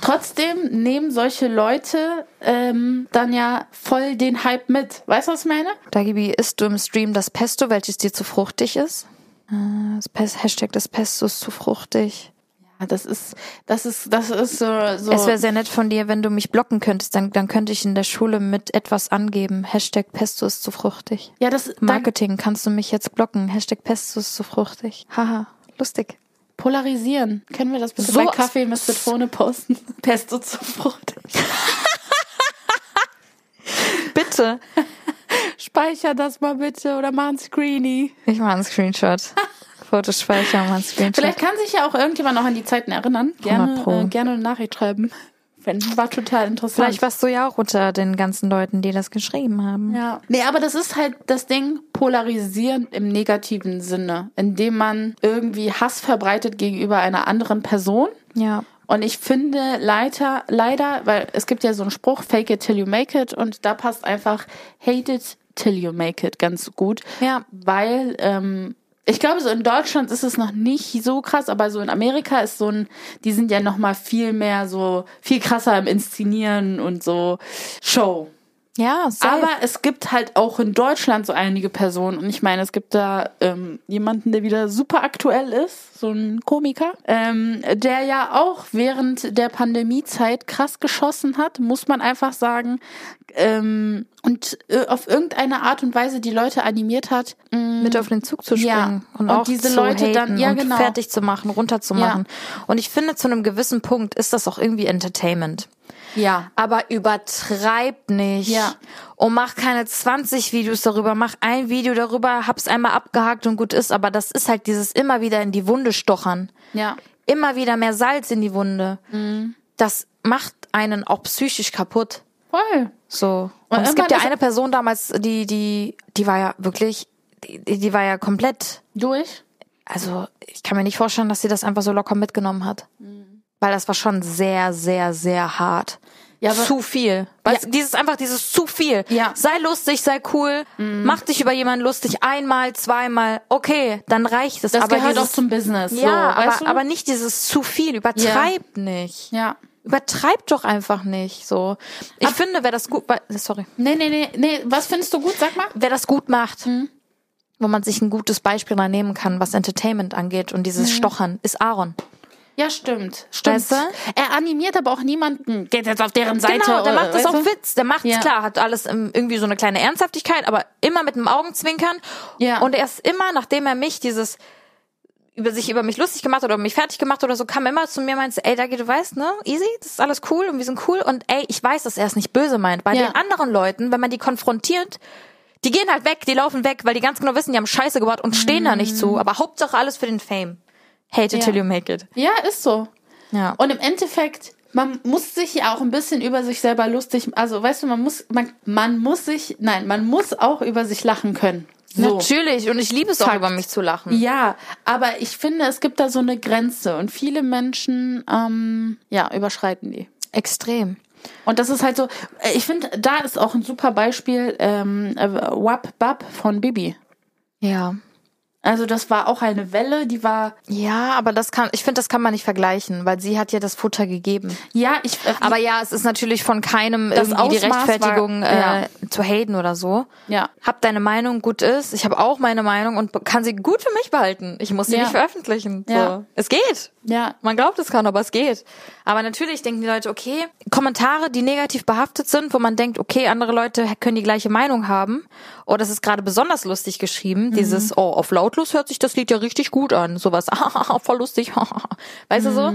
trotzdem nehmen solche Leute ähm, dann ja voll den Hype mit. Weißt du, was ich meine? Dagibi, isst du im Stream das Pesto, welches dir zu fruchtig ist? Äh, Das Pest, Hashtag das Pesto ist zu fruchtig. Ja, das ist, das ist, das ist so. so Es wäre sehr nett von dir, wenn du mich blocken könntest, dann, dann könnte ich in der Schule mit etwas angeben. Hashtag Pesto ist zu fruchtig. ja, das da, Marketing, kannst du mich jetzt blocken? Hashtag Pesto ist zu fruchtig. Haha, lustig. Polarisieren. Können wir das bitte So- bei Kaffee mit Zitrone posten? Pesto zu fruchtig. Bitte. Speicher das mal bitte oder mach ein Screenie. Ich mache einen Screenshot. Fotospeicher, mach einen Screenshot. Vielleicht kann sich ja auch irgendjemand noch an die Zeiten erinnern. 100 Gerne, äh, gerne eine Nachricht schreiben. Wenn, war total interessant. Vielleicht warst du ja auch unter den ganzen Leuten, die das geschrieben haben. Ja. Nee, aber das ist halt das Ding, polarisieren im negativen Sinne, indem man irgendwie Hass verbreitet gegenüber einer anderen Person. Ja. Und ich finde leider, leider, weil es gibt ja so einen Spruch, fake it till you make it, und da passt einfach hate it till you make it ganz gut. Ja. Weil, ähm, ich glaube, so in Deutschland ist es noch nicht so krass, aber so in Amerika ist so ein, die sind ja noch mal viel mehr so, viel krasser im Inszenieren und so Show. Ja, safe. Aber es gibt halt auch in Deutschland so einige Personen und ich meine, es gibt da ähm, jemanden, der wieder super aktuell ist, so ein Komiker, ähm, der ja auch während der Pandemiezeit krass geschossen hat, muss man einfach sagen, ähm, und äh, auf irgendeine Art und Weise die Leute animiert hat, mh, mit auf den Zug zu springen Ja. und, Und auch diese Leute dann- ja, genau. fertig zu machen, runterzumachen. Und ich finde, zu einem gewissen Punkt ist das auch irgendwie Entertainment. Ja, Aber übertreib nicht. Ja. Und mach keine 20 Videos darüber. Mach ein Video darüber, hab's einmal abgehakt und gut ist. Aber das ist halt dieses immer wieder in die Wunde stochern. ja, Immer wieder mehr Salz in die Wunde. Mhm. Das macht einen auch psychisch kaputt. voll. So. Und Und es gibt ja eine Person damals, die, die, die war ja wirklich, die, die war ja komplett Durch. also ich kann mir nicht vorstellen, dass sie das einfach so locker mitgenommen hat. Weil das war schon sehr, sehr, sehr hart. Ja, zu viel. Du, Dieses einfach dieses zu viel. Ja. Sei lustig, sei cool, mach dich über jemanden lustig einmal, zweimal, okay, dann reicht es. Das aber gehört dieses, auch zum Business. Ja, so, aber, du? aber nicht dieses zu viel. Übertreib nicht. ja. Übertreib doch einfach nicht. So. Ich finde, wer das gut, sorry, Nee, nee, nee, nee, was findest du gut, sag mal? wer das gut macht, Hm. wo man sich ein gutes Beispiel mal nehmen kann, was Entertainment angeht und dieses Stochern, ist Aaron. Ja, stimmt. Stimmt. Weißt du? Er animiert aber auch niemanden. Geht jetzt auf deren Seite. Genau, der macht das auch? Witz. Der macht's Ja. klar, hat alles irgendwie so eine kleine Ernsthaftigkeit, aber immer mit einem Augenzwinkern. Ja. Und er ist immer, nachdem er mich dieses über sich über mich lustig gemacht oder mich fertig gemacht oder so, kam immer zu mir und meinte, ey, Dagi, du weißt, ne, easy, das ist alles cool und wir sind cool und ey, ich weiß, dass er es nicht böse meint. Bei Ja. den anderen Leuten, wenn man die konfrontiert, die gehen halt weg, die laufen weg, weil die ganz genau wissen, die haben Scheiße gebaut und stehen da nicht zu. Aber Hauptsache alles für den Fame. Hate it Ja. till you make it. Ja, ist so. Ja. Und im Endeffekt, man muss sich ja auch ein bisschen über sich selber lustig, also weißt du, man muss, man, man muss sich, nein, man muss auch über sich lachen können. So. Natürlich. Und ich liebe es auch, Fakt. über mich zu lachen. Ja, aber ich finde, es gibt da so eine Grenze und viele Menschen, ähm, ja, überschreiten die. Extrem. Und das ist halt so, äh, ich finde, da ist auch ein super Beispiel, ähm, äh, Wap Bab von Bibi. Ja. Also das war auch eine Welle, die war, Ja, aber das kann, ich finde, das kann man nicht vergleichen, weil sie hat ja das Futter gegeben. ja, ich, äh, Aber ja, es ist natürlich von keinem irgendwie die Ausmaß Rechtfertigung war- ja. äh, zu haten oder so. ja, Hab deine Meinung gut ist. Ich habe auch meine Meinung und kann sie gut für mich behalten. Ich muss sie Ja. nicht veröffentlichen. So. Ja. Es geht. Ja, Man glaubt, es kann, aber es geht. Aber natürlich denken die Leute, okay, Kommentare, die negativ behaftet sind, wo man denkt, okay, andere Leute können die gleiche Meinung haben. Oder das ist gerade besonders lustig geschrieben. Dieses, oh, auf lautlos hört sich das Lied ja richtig gut an. Sowas, voll lustig. weißt du so?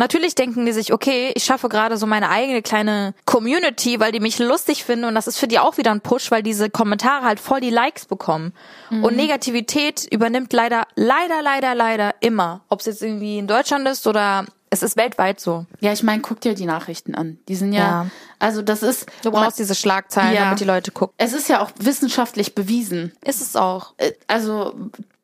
Natürlich denken die sich, okay, ich schaffe gerade so meine eigene kleine Community, weil die mich lustig finden und das ist für die auch wieder ein Push, weil diese Kommentare halt voll die Likes bekommen. Und Negativität übernimmt leider, leider, leider, leider immer. Ob es jetzt irgendwie in Deutschland ist oder es ist weltweit so. Ja, ich meine, guck dir die Nachrichten an. Die sind ja, Ja. also das ist, Du brauchst diese Schlagzeilen, Ja. damit die Leute gucken. es ist ja auch wissenschaftlich bewiesen. Ist es auch. Äh, Also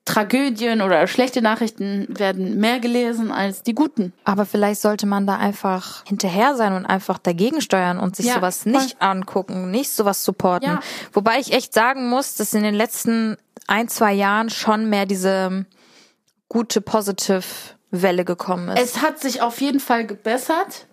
Tragödien oder schlechte Nachrichten werden mehr gelesen als die guten. Aber vielleicht sollte man da einfach hinterher sein und einfach dagegen steuern und sich Ja, sowas voll. nicht angucken, nicht sowas supporten. Ja. Wobei ich echt sagen muss, dass in den letzten ein, zwei Jahren schon mehr diese gute Positive-Welle gekommen ist. Es hat sich auf jeden Fall gebessert.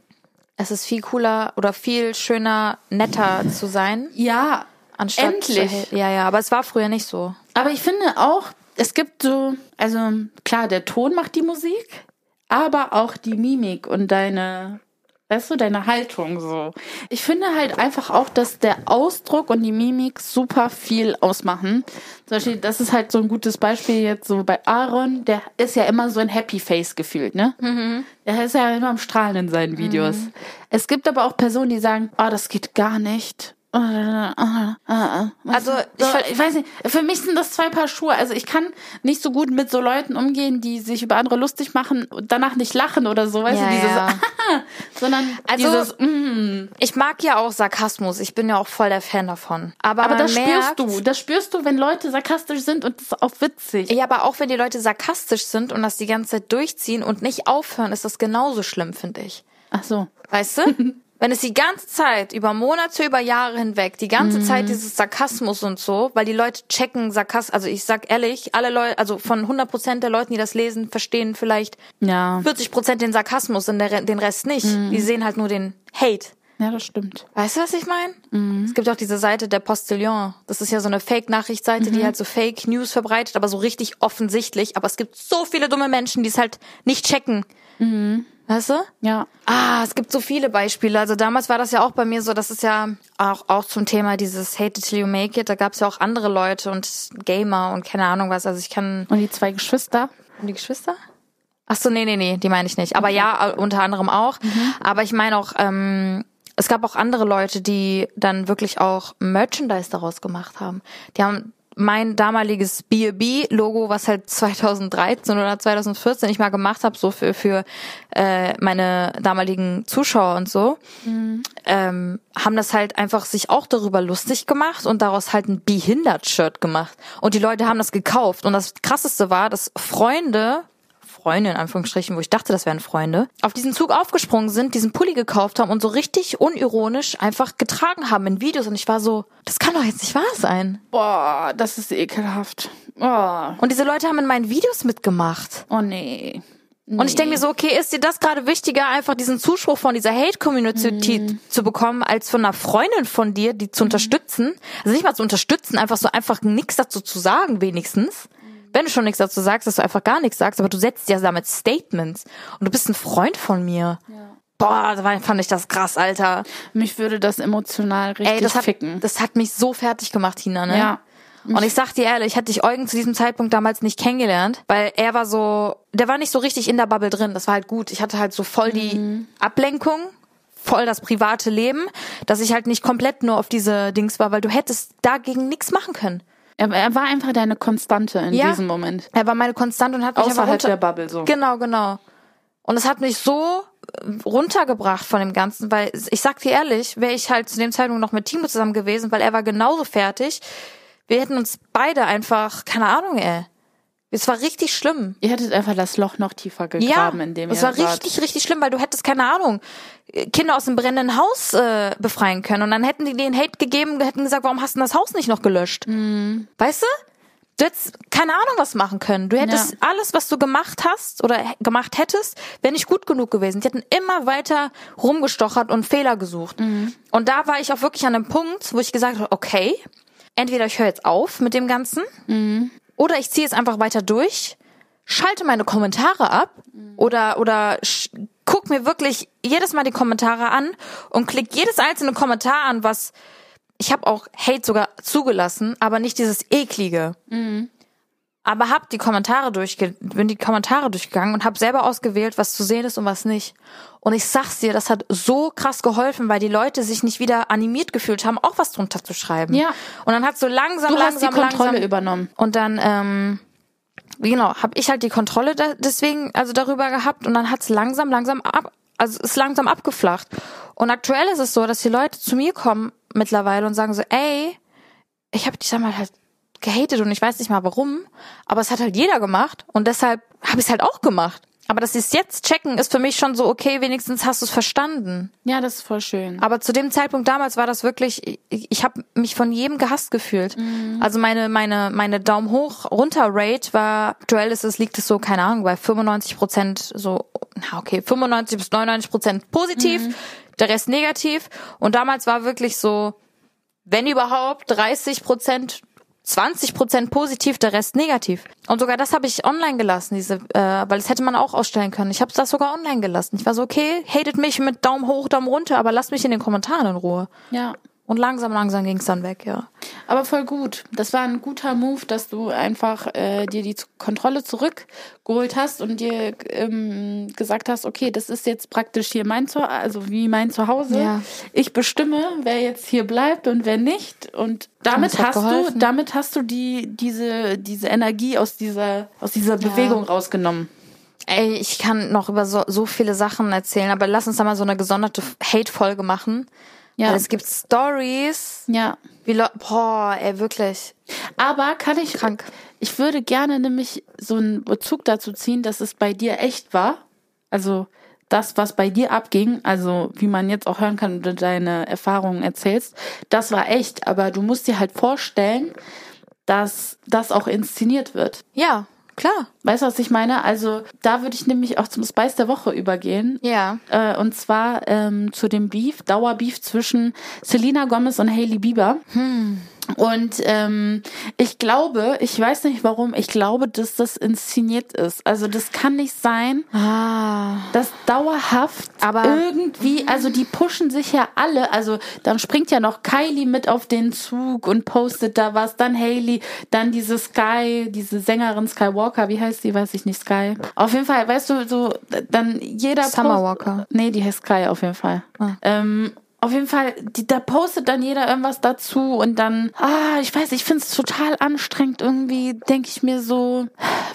Es ist viel cooler oder viel schöner, netter zu sein. Ja, Anstatt endlich. Zu, ja, ja, aber es war früher nicht so. Aber ich finde auch, es gibt so, also klar, der Ton macht die Musik, aber auch die Mimik und deine, weißt du, deine Haltung so. Ich finde halt einfach auch, dass der Ausdruck und die Mimik super viel ausmachen. Zum Beispiel, das ist halt so ein gutes Beispiel jetzt so bei Aaron, der ist ja immer so ein Happy Face gefühlt, ne? Der ist ja immer am Strahlen in seinen Videos. Es gibt aber auch Personen, die sagen, ah, das geht gar nicht. Also, ich so, ver- ich weiß nicht, für mich sind das zwei Paar Schuhe. Also ich kann nicht so gut mit so Leuten umgehen, die sich über andere lustig machen und danach nicht lachen oder so, weißt Ja, du, dieses, ja. sondern Also, dieses, mm. Ich mag ja auch Sarkasmus. Ich bin ja auch voll der Fan davon. Aber, aber das merkt, spürst du, das spürst du, wenn Leute sarkastisch sind und das ist auch witzig. Ja, aber auch wenn die Leute sarkastisch sind und das die ganze Zeit durchziehen und nicht aufhören, ist das genauso schlimm, finde ich. Ach so. Weißt du? Wenn es die ganze Zeit, über Monate, über Jahre hinweg, die ganze Zeit dieses Sarkasmus und so, weil die Leute checken Sarkasmus, also ich sag ehrlich, alle Leute, also von 100 Prozent der Leuten, die das lesen, verstehen vielleicht Ja. 40 Prozent den Sarkasmus und der, den Rest nicht. Die sehen halt nur den Hate. Ja, das stimmt. Weißt du, was ich meine? Es gibt auch diese Seite der Postillon. Das ist ja so eine Fake-Nachrichtseite, die halt so Fake News verbreitet, aber so richtig offensichtlich. Aber es gibt so viele dumme Menschen, die es halt nicht checken. Weißt du? Ja. Ah, es gibt so viele Beispiele. Also damals war das ja auch bei mir so, das ist ja auch, auch zum Thema dieses Hate it till you make it. Da gab es ja auch andere Leute und Gamer und keine Ahnung was. Also ich kann. Und die zwei Geschwister? Und die Geschwister? Ach so, nee, nee, nee, die meine ich nicht. Aber ja, äh, unter anderem auch. Aber ich meine auch, ähm, es gab auch andere Leute, die dann wirklich auch Merchandise daraus gemacht haben. Die haben mein damaliges B&B-Logo, was halt 2013 oder 2014 ich mal gemacht habe, so für, für äh, meine damaligen Zuschauer und so, ähm, haben das halt einfach sich auch darüber lustig gemacht und daraus halt ein Behindert-Shirt gemacht. Und die Leute haben das gekauft. Und das Krasseste war, dass Freunde Freunde in Anführungsstrichen, wo ich dachte, das wären Freunde, auf diesen Zug aufgesprungen sind, diesen Pulli gekauft haben und so richtig unironisch einfach getragen haben in Videos. Und ich war so, das kann doch jetzt nicht wahr sein. Boah, das ist ekelhaft. Oh, Und diese Leute haben in meinen Videos mitgemacht. oh nee. Und ich denke mir so, okay, ist dir das gerade wichtiger, einfach diesen Zuspruch von dieser Hate-Community zu bekommen, als von einer Freundin von dir, die zu unterstützen? Also nicht mal zu unterstützen, einfach so einfach nichts dazu zu sagen, wenigstens. Wenn du schon nichts dazu sagst, dass du einfach gar nichts sagst, aber du setzt ja damit Statements. Und du bist ein Freund von mir. Boah, da fand ich das krass, Alter. Mich würde das emotional richtig Ey, das hat, ficken. das hat mich so fertig gemacht, Tina, ne? Ja. Und ich sag dir ehrlich, hätte ich Eugen zu diesem Zeitpunkt damals nicht kennengelernt, weil er war so, der war nicht so richtig in der Bubble drin. Das war halt gut. Ich hatte halt so voll die Mhm. Ablenkung, voll das private Leben, dass ich halt nicht komplett nur auf diese Dings war, weil du hättest dagegen nichts machen können. Er, er war einfach deine Konstante in Ja. diesem Moment. Er war meine Konstante und hat mich Außerhalb runter der Bubble so. Genau, genau. Und es hat mich so äh, runtergebracht von dem Ganzen, weil ich sag dir ehrlich, wäre ich halt zu dem Zeitpunkt noch mit Timo zusammen gewesen, weil er war genauso fertig. Wir hätten uns beide einfach, keine Ahnung, ey. Es war richtig schlimm. Ihr hättet einfach das Loch noch tiefer gegraben, in dem ihr es war wart. richtig, richtig schlimm, weil du hättest, keine Ahnung, Kinder aus dem brennenden Haus äh, befreien können. Und dann hätten die den Hate gegeben, hätten gesagt, warum hast du das Haus nicht noch gelöscht? Mhm. Weißt du? Du hättest keine Ahnung was machen können. Du hättest Ja. alles, was du gemacht hast oder gemacht hättest, wäre nicht gut genug gewesen. Die hätten immer weiter rumgestochert und Fehler gesucht. Mhm. Und da war ich auch wirklich an einem Punkt, wo ich gesagt habe, okay, entweder ich höre jetzt auf mit dem Ganzen Mhm. Oder ich ziehe es einfach weiter durch, schalte meine Kommentare ab oder oder guck mir wirklich jedes Mal die Kommentare an und klick jedes einzelne Kommentar an, was ich habe auch Hate sogar zugelassen, aber nicht dieses eklige. Aber hab die Kommentare durchge bin die Kommentare durchgegangen und hab selber ausgewählt, was zu sehen ist und was nicht. Und ich sag's dir, das hat so krass geholfen, weil die Leute sich nicht wieder animiert gefühlt haben, auch was drunter zu schreiben. Ja. Und dann hat so langsam, Du hast langsam, die Kontrolle langsam übernommen. und dann, ähm, genau, habe ich halt die Kontrolle da, deswegen, also darüber gehabt und dann hat's langsam, langsam ab, also ist langsam abgeflacht. Und aktuell ist es so, dass die Leute zu mir kommen mittlerweile und sagen so, ey, ich habe dich damals halt gehatet und ich weiß nicht mal warum, aber es hat halt jeder gemacht und deshalb habe ich es halt auch gemacht. Aber dass sie es jetzt checken, ist für mich schon so, okay, wenigstens hast du es verstanden. Ja, das ist voll schön. Aber zu dem Zeitpunkt damals war das wirklich, ich, ich habe mich von jedem gehasst gefühlt. Also meine meine meine Daumen hoch runter Rate war aktuell ist es liegt es so keine Ahnung bei 95 Prozent so na okay 95 bis 99 Prozent positiv, der Rest negativ. Und damals war wirklich so, wenn überhaupt 30 Prozent 20 Prozent positiv, der Rest negativ. Und sogar das habe ich online gelassen, diese, äh, weil das hätte man auch ausstellen können. Ich habe das sogar online gelassen. Ich war so, okay, hatet mich mit Daumen hoch, Daumen runter, aber lasst mich in den Kommentaren in Ruhe. Ja. Und langsam, langsam ging's dann weg, ja. Aber voll gut. Das war ein guter Move, dass du einfach äh, dir die Kontrolle zurückgeholt hast und dir ähm, gesagt hast, okay, das ist jetzt praktisch hier mein Zuhause, also wie mein Zuhause. Ja. Ich bestimme, wer jetzt hier bleibt und wer nicht. Und damit hast du, geholfen. damit hast du die diese diese Energie aus dieser aus dieser Bewegung rausgenommen. Ey, ich kann noch über so, so viele Sachen erzählen, aber lass uns da mal so eine gesonderte Hate-Folge machen. Ja. Weil es gibt Stories, Ja. wie boah, ey, wirklich. Aber kann ich, Krank. ich würde gerne nämlich so einen Bezug dazu ziehen, dass es bei dir echt war. Also das, was bei dir abging, also wie man jetzt auch hören kann, wenn du deine Erfahrungen erzählst, das war echt. Aber du musst dir halt vorstellen, dass das auch inszeniert wird. Ja, klar. Weißt du, was ich meine? Also da würde ich nämlich auch zum Spice der Woche übergehen. Ja. Äh, und zwar ähm, zu dem Beef, Dauerbeef zwischen Selena Gomez und Hailey Bieber. Und ähm, ich glaube, ich weiß nicht warum, ich glaube, dass das inszeniert ist. Also das kann nicht sein, Ah. dass dauerhaft Aber- irgendwie, also die pushen sich ja alle, also dann springt ja noch Kylie mit auf den Zug und postet da was, dann Hailey, dann diese Sky, diese Sängerin Skywalker, wie heißt die, weiß ich nicht, Sky. Auf jeden Fall, weißt du, so dann jeder Summer post- Walker. Nee, die heißt Sky auf jeden Fall. Ähm, auf jeden Fall, die, da postet dann jeder irgendwas dazu und dann, ah, ich weiß, ich finde es total anstrengend irgendwie, denke ich mir so,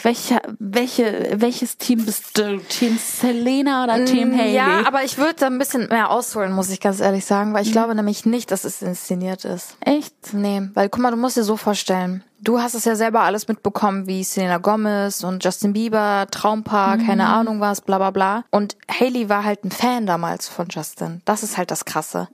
welche, welche, welches Team bist du? Team Selena oder Team Haley? Mm, Ja, aber ich würde da ein bisschen mehr ausholen, muss ich ganz ehrlich sagen, weil ich glaube nämlich nicht, dass es inszeniert ist. Echt? Nee, weil guck mal, du musst dir so vorstellen. Du hast es ja selber alles mitbekommen, wie Selena Gomez und Justin Bieber, Traumpaar, keine Ahnung was, bla bla bla. Und Hailey war halt ein Fan damals von Justin. Das ist halt das Krasse.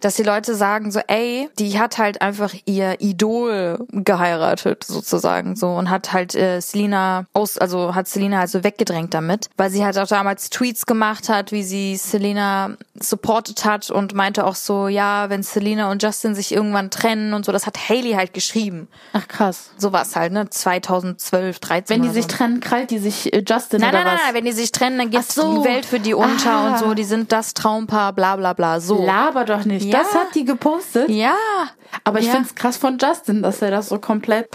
Dass die Leute sagen so, ey, die hat halt einfach ihr Idol geheiratet, sozusagen, so. Und hat halt äh, Selena aus, also hat Selena also weggedrängt damit. Weil sie halt auch damals Tweets gemacht hat, wie sie Selena supportet hat und meinte auch so, ja, wenn Selena und Justin sich irgendwann trennen und so, das hat Hailey halt geschrieben. Ach krass. So war's halt, ne? 2012, 13 Wenn die sich so. trennen, krallt die sich äh, Justin Nein, oder nein, nein, was? nein, wenn die sich trennen, dann geht so. die Welt für die unter Ah. und so, die sind das Traumpaar, bla bla bla, so. Laber doch nicht. Ja. Das hat die gepostet. Ja. Aber ich Ja. find's krass von Justin, dass er das so komplett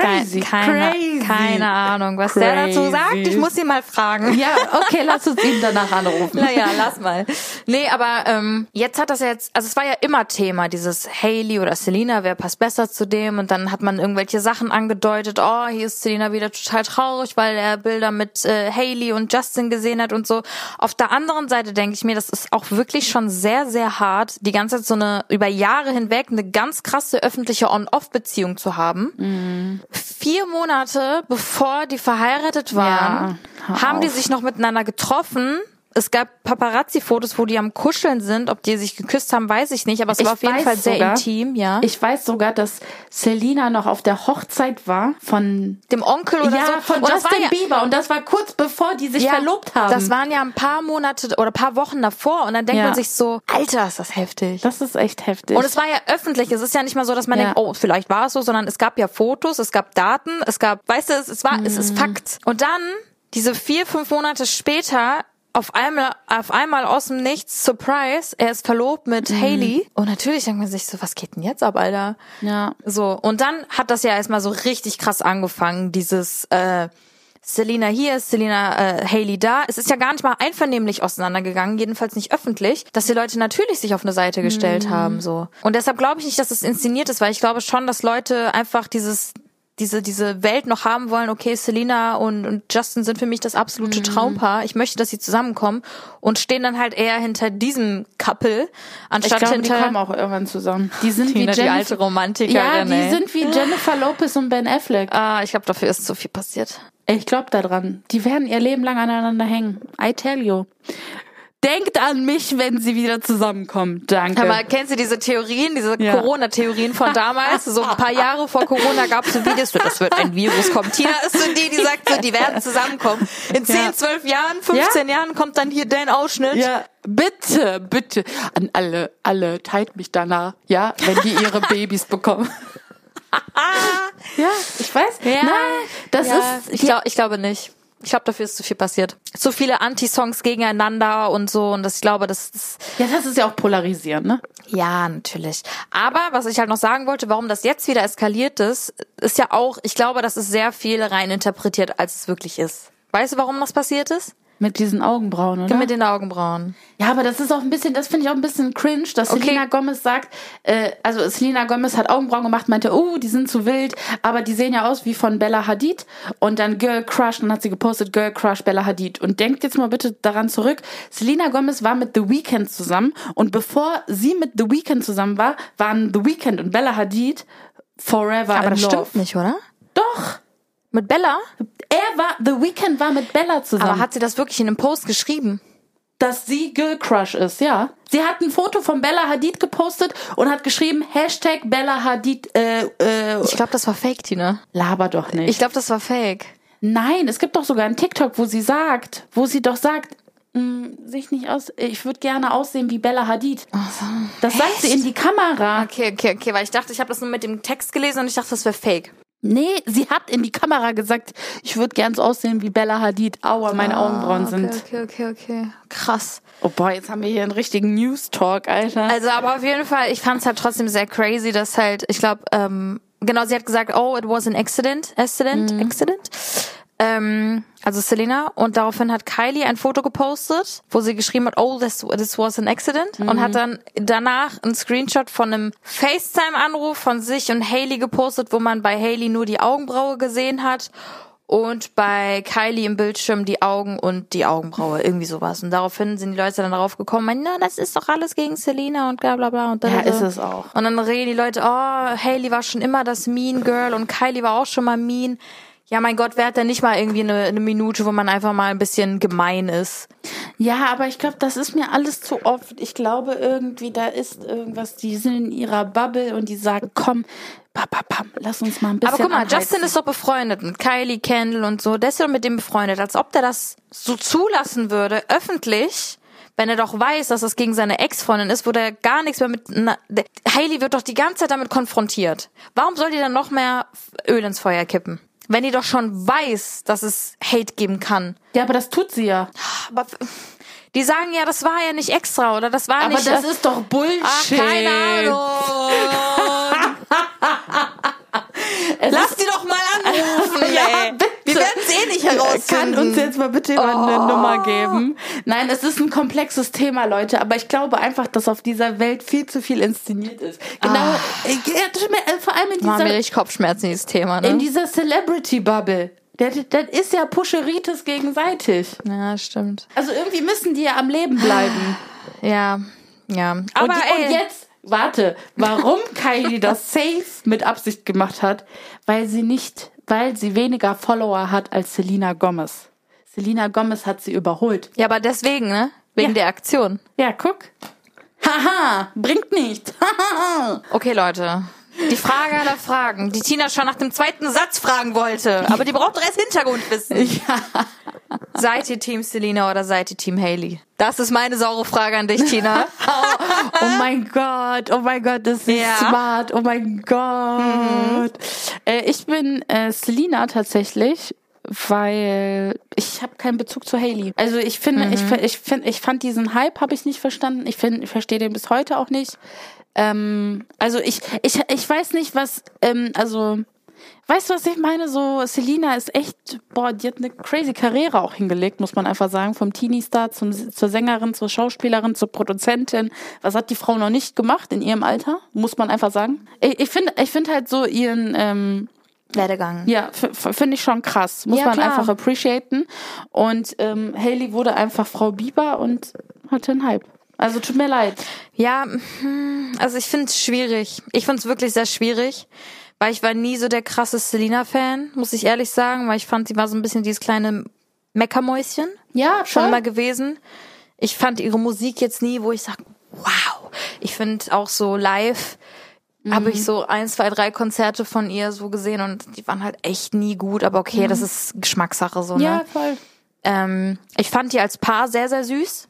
crazy, Keine, crazy. keine Ahnung, was der dazu Crazy. sagt. Ich muss ihn mal fragen. Ja, okay, lass uns ihn danach anrufen. Naja, lass mal. Nee, aber ähm, jetzt hat das ja jetzt, also es war ja immer Thema, dieses Hailey oder Selena, wer passt besser zu dem? Und dann hat man irgendwelche Sachen angedeutet, oh, hier ist Selena wieder total traurig, weil er Bilder mit äh, Hailey und Justin gesehen hat und so. Auf der anderen Seite denke ich mir, das ist auch wirklich schon sehr, sehr hart, die ganze Zeit so eine, über Jahre hinweg eine ganz krasse öffentliche On-Off-Beziehung zu haben. Vier Monate bevor die verheiratet waren, Ja, haben die sich noch miteinander getroffen. Es gab Paparazzi-Fotos, wo die am Kuscheln sind. Ob die sich geküsst haben, weiß ich nicht. Aber es Ich war auf jeden Fall sehr sogar- intim, ja. Ich weiß sogar, dass Selina noch auf der Hochzeit war von Dem Onkel oder ja, so. von Und Justin ja, Bieber und das war kurz bevor die sich ja, verlobt haben. Das waren ja ein paar Monate oder ein paar Wochen davor. Und dann denkt Ja. man sich so, Alter, ist das heftig. das ist echt heftig. Und es war ja öffentlich. Es ist ja nicht mal so, dass man denkt, oh, vielleicht war es so, sondern es gab ja Fotos, es gab Daten, es gab, weißt du, es, es war, es Mhm. ist Fakt. Und dann, diese vier, fünf Monate später, auf einmal, auf einmal aus dem Nichts, Surprise, er ist verlobt mit Mhm. Haley. Und natürlich denkt man sich so, was geht denn jetzt ab, Alter? Ja. So, und dann hat das ja erstmal so richtig krass angefangen, dieses äh, Selina hier, Selina äh, Haley da. Es ist ja gar nicht mal einvernehmlich auseinandergegangen, jedenfalls nicht öffentlich, dass die Leute natürlich sich auf eine Seite gestellt haben. so. Und deshalb glaube ich nicht, dass es inszeniert ist, weil ich glaube schon, dass Leute einfach dieses diese, diese Welt noch haben wollen, okay, Selina und, und Justin sind für mich das absolute Traumpaar. Ich möchte, dass sie zusammenkommen und stehen dann halt eher hinter diesem Couple, Ich anstatt glaube, die hinter kommen auch irgendwann zusammen. Die sind Tina, wie die Jennifer, alte Romantikerin. Ja, die ey. sind wie Jennifer Lopez und Ben Affleck. Ah, ich glaube, dafür ist zu viel passiert. Ich glaube da dran. Die werden ihr Leben lang aneinander hängen. I tell you. Denkt an mich, wenn sie wieder zusammenkommen. Danke. Aber kennst du diese Theorien, diese Ja. Corona-Theorien von damals? So ein paar Jahre vor Corona gab es so Videos, das wird ein Virus kommen. Tina ist so die, die sagt so, die werden zusammenkommen. In 10, Ja. 12 Jahren, 15 Jahren kommt dann hier dein Ausschnitt. ja, bitte, bitte. An alle, alle, teilt mich danach, ja, wenn die ihre Babys bekommen. ja, ich weiß. Ja. Nein, das ja, ist, ich, glaub, ich glaube nicht. Ich glaube, dafür ist zu viel passiert. Zu viele Anti-Songs gegeneinander und so. Und das, ich glaube, das ist ja, das ist ja auch polarisierend, ne? Ja, natürlich. Aber was ich halt noch sagen wollte, warum das jetzt wieder eskaliert ist, ist ja auch, ich glaube, das ist sehr viel rein interpretiert, als es wirklich ist. Weißt du, warum das passiert ist? Mit diesen Augenbrauen, oder? Mit den Augenbrauen. Ja, aber das ist auch ein bisschen, das finde ich auch ein bisschen cringe, dass Okay. Selena Gomez sagt, äh, also Selena Gomez hat Augenbrauen gemacht, meinte, oh, die sind zu wild, aber die sehen ja aus wie von Bella Hadid und dann Girl Crush, dann hat sie gepostet Girl Crush Bella Hadid und denkt jetzt mal bitte daran zurück, Selena Gomez war mit The Weeknd zusammen und bevor sie mit The Weeknd zusammen war, waren The Weeknd und Bella Hadid forever Aber in das love. stimmt nicht, oder? Doch, Mit Bella? er war, The Weeknd war mit Bella zusammen. Aber hat sie das wirklich in einem Post geschrieben? dass sie Girl Crush ist, ja. Sie hat ein Foto von Bella Hadid gepostet und hat geschrieben, Hashtag Bella Hadid, äh, äh, Ich glaube, das war Fake, Tina. laber doch nicht. Ich glaube, das war Fake. Nein, es gibt doch sogar einen TikTok, wo sie sagt, wo sie doch sagt, mh, sich nicht aus, ich würde gerne aussehen wie Bella Hadid. Das sagt sie in die Kamera. Okay, okay, okay, weil ich dachte, ich habe das nur mit dem Text gelesen und ich dachte, das wäre Fake. Nee, sie hat in die Kamera gesagt, ich würde gern so aussehen wie Bella Hadid. Aua, meine Augenbrauen sind. Ah, Okay, okay, okay. Krass. Oh boah, jetzt haben wir hier einen richtigen News Talk, Alter. Also, aber auf jeden Fall, ich fand es halt trotzdem sehr crazy, dass halt, ich glaube, ähm, genau, sie hat gesagt, oh, it was an accident, accident, accident. Ähm, also Selena und daraufhin hat Kylie ein Foto gepostet, wo sie geschrieben hat, oh, this, this was an accident und hat dann danach einen Screenshot von einem FaceTime-Anruf von sich und Haley gepostet, wo man bei Haley nur die Augenbraue gesehen hat und bei Kylie im Bildschirm die Augen und die Augenbraue, irgendwie sowas. Und daraufhin sind die Leute dann darauf gekommen, meinen, na, das ist doch alles gegen Selena und bla bla bla. Und dann Ja, ist es auch. Und dann reden die Leute, oh, Haley war schon immer das Mean Girl und Kylie war auch schon mal mean. Ja, mein Gott, wer hat denn nicht mal irgendwie eine, eine Minute, wo man einfach mal ein bisschen gemein ist? Ja, aber ich glaube, das ist mir alles zu oft. Ich glaube irgendwie, da ist irgendwas, die sind in ihrer Bubble und die sagen, komm, pam, pam, pam, lass uns mal ein bisschen Aber guck mal, anheizen. Justin ist doch befreundet mit Kylie, Kendall und so. Der ist doch mit dem befreundet. Als ob der das so zulassen würde, öffentlich, wenn er doch weiß, dass das gegen seine Ex-Freundin ist, wo der gar nichts mehr mit... Na, Hailey wird doch die ganze Zeit damit konfrontiert. Warum soll die dann noch mehr Öl ins Feuer kippen? Wenn die doch schon weiß, dass es Hate geben kann. Ja, aber das tut sie ja. Aber die sagen ja, das war ja nicht extra oder das war Aber nicht... das ist doch Bullshit. Ach, keine Ahnung. Lass die doch mal anrufen, Ja, ey. Es eh nicht herausfinden. Kann uns jetzt mal bitte jemand Oh. eine Nummer geben? Nein, es ist ein komplexes Thema, Leute. Aber ich glaube einfach, dass auf dieser Welt viel zu viel inszeniert ist. Genau, äh, ja, äh, vor allem in dieser, richtig Kopfschmerzen, dieses Thema, ne? in dieser Celebrity-Bubble. Das, das ist ja Pusheritis gegenseitig. ja, stimmt. Also irgendwie müssen die ja am Leben bleiben. Ja, ja. Aber und, die, und jetzt, warte, warum Kylie das safe mit Absicht gemacht hat? Weil sie nicht, weil sie weniger Follower hat als Selena Gomez. Selena Gomez hat sie überholt. ja, aber deswegen, ne? Wegen Ja. der Aktion. Ja, guck. Haha, bringt nicht. Haha. Okay, Leute. Die Frage aller Fragen, die Tina schon nach dem zweiten Satz fragen wollte. Aber die braucht doch erst Hintergrundwissen. ja. Seid ihr Team Selena oder seid ihr Team Haley? Das ist meine saure Frage an dich, Tina. Oh mein Gott, oh mein Gott, das ist Ja. smart, oh mein Gott. Äh, ich bin äh, Selena tatsächlich. Weil ich habe keinen Bezug zu Haley. Also ich finde, ich, ich finde, ich fand diesen Hype habe ich nicht verstanden. Ich finde, ich verstehe den bis heute auch nicht. Ähm, also ich, ich, ich weiß nicht, was, ähm, also Weißt du, was ich meine? So, Selina ist echt, boah, die hat eine crazy Karriere auch hingelegt, muss man einfach sagen. Vom Teenie-Star zum, zur Sängerin, zur Schauspielerin, zur Produzentin. Was hat die Frau noch nicht gemacht in ihrem Alter? Muss man einfach sagen. Ich, ich finde, ich finde halt so ihren, ähm, Werdegang. ja, finde ich schon krass. Muss Ja, man klar. einfach appreciaten. Und ähm, Haley wurde einfach Frau Bieber und hatte einen Hype. Also tut mir leid. Ja, hm, also ich finde es schwierig. Ich finde es wirklich sehr schwierig, weil ich war nie so der krasse Selena-Fan, muss ich ehrlich sagen, weil ich fand, sie war so ein bisschen dieses kleine Meckermäuschen Ja, schon voll. immer gewesen. Ich fand ihre Musik jetzt nie, wo ich sage, wow. Ich finde auch so live habe ich so ein, zwei, drei Konzerte von ihr so gesehen und die waren halt echt nie gut, aber okay, das ist Geschmackssache so, ne? Ja, voll. Ähm, ich fand die als Paar sehr, sehr süß.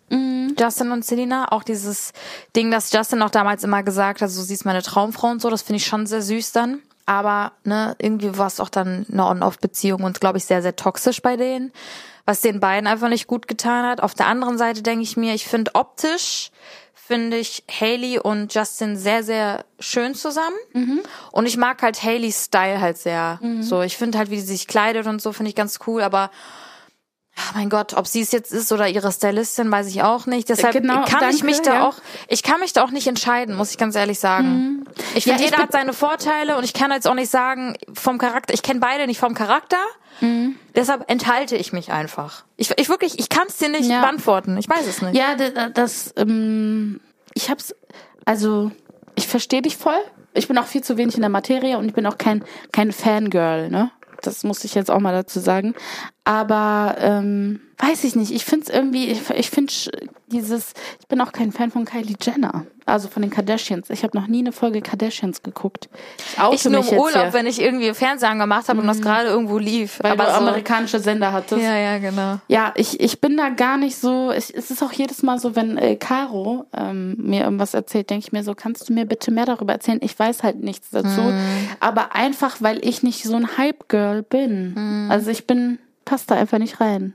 Justin und Selena. Auch dieses Ding, das Justin auch damals immer gesagt hat, so sie ist meine Traumfrau und so, das finde ich schon sehr süß dann. Aber ne, irgendwie war es auch dann eine On-Off-Beziehung und glaube ich sehr, sehr toxisch bei denen, was den beiden einfach nicht gut getan hat. Auf der anderen Seite denke ich mir, ich finde optisch finde ich Haley und Justin sehr, sehr schön zusammen. Und ich mag halt Haleys Style halt sehr. So, ich finde halt, wie sie sich kleidet und so, finde ich ganz cool, aber Ach mein Gott, ob sie es jetzt ist oder ihre Stylistin, weiß ich auch nicht. Deshalb Genau, kann ich danke, mich da ja. auch, ich kann mich da auch nicht entscheiden, muss ich ganz ehrlich sagen. Ich finde, Ja, ich jeder hat seine Vorteile und ich kann jetzt auch nicht sagen vom Charakter. Ich kenne beide nicht vom Charakter. Deshalb enthalte ich mich einfach. Ich, ich wirklich, ich kann es dir nicht Ja. beantworten. Ich weiß es nicht. Ja, d- das, ähm, ich hab's, also, ich verstehe dich voll. Ich bin auch viel zu wenig in der Materie und ich bin auch kein, kein Fangirl, ne? Das muss ich jetzt auch mal dazu sagen. Aber, ähm, weiß ich nicht. Ich find's irgendwie, ich, ich finde dieses, ich bin auch kein Fan von Kylie Jenner. Also von den Kardashians. Ich habe noch nie eine Folge Kardashians geguckt. Ich, Ich nur im Urlaub, hier, wenn ich irgendwie Fernsehen gemacht habe und das gerade irgendwo lief. weil Aber du so, amerikanische Sender hattest. ja, ja, genau. Ja, ich, ich bin da gar nicht so. Ich, es ist auch jedes Mal so, wenn äh, Caro ähm, mir irgendwas erzählt, denke ich mir so, kannst du mir bitte mehr darüber erzählen? Ich weiß halt nichts dazu. Aber einfach, weil ich nicht so ein Hype-Girl bin. Also ich bin, passt da einfach nicht rein.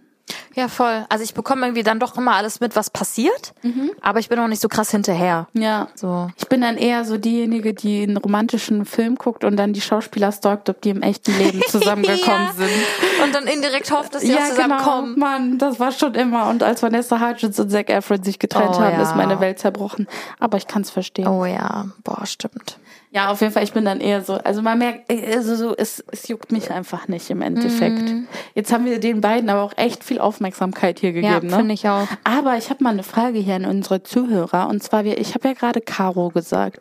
Ja, voll. Also ich bekomme irgendwie dann doch immer alles mit, was passiert, aber ich bin auch nicht so krass hinterher. Ja. So. Ich bin dann eher so diejenige, die einen romantischen Film guckt und dann die Schauspieler stalkt, ob die im echten Leben zusammengekommen Ja. sind. Und dann indirekt hofft, dass sie auch zusammenkommen. Genau. Mann, das war schon immer. Und als Vanessa Hudgens und Zac Efron sich getrennt Oh, haben, ja. ist meine Welt zerbrochen. Aber ich kann es verstehen. Oh ja, boah, stimmt. Ja, auf jeden Fall, ich bin dann eher so, also man merkt, also so, es, es juckt mich einfach nicht im Endeffekt. Mhm. Jetzt haben wir den beiden aber auch echt viel Aufmerksamkeit hier Ja, gegeben, ne? finde ich auch. Aber ich habe mal eine Frage hier an unsere Zuhörer und zwar, wir, ich habe ja gerade Caro gesagt.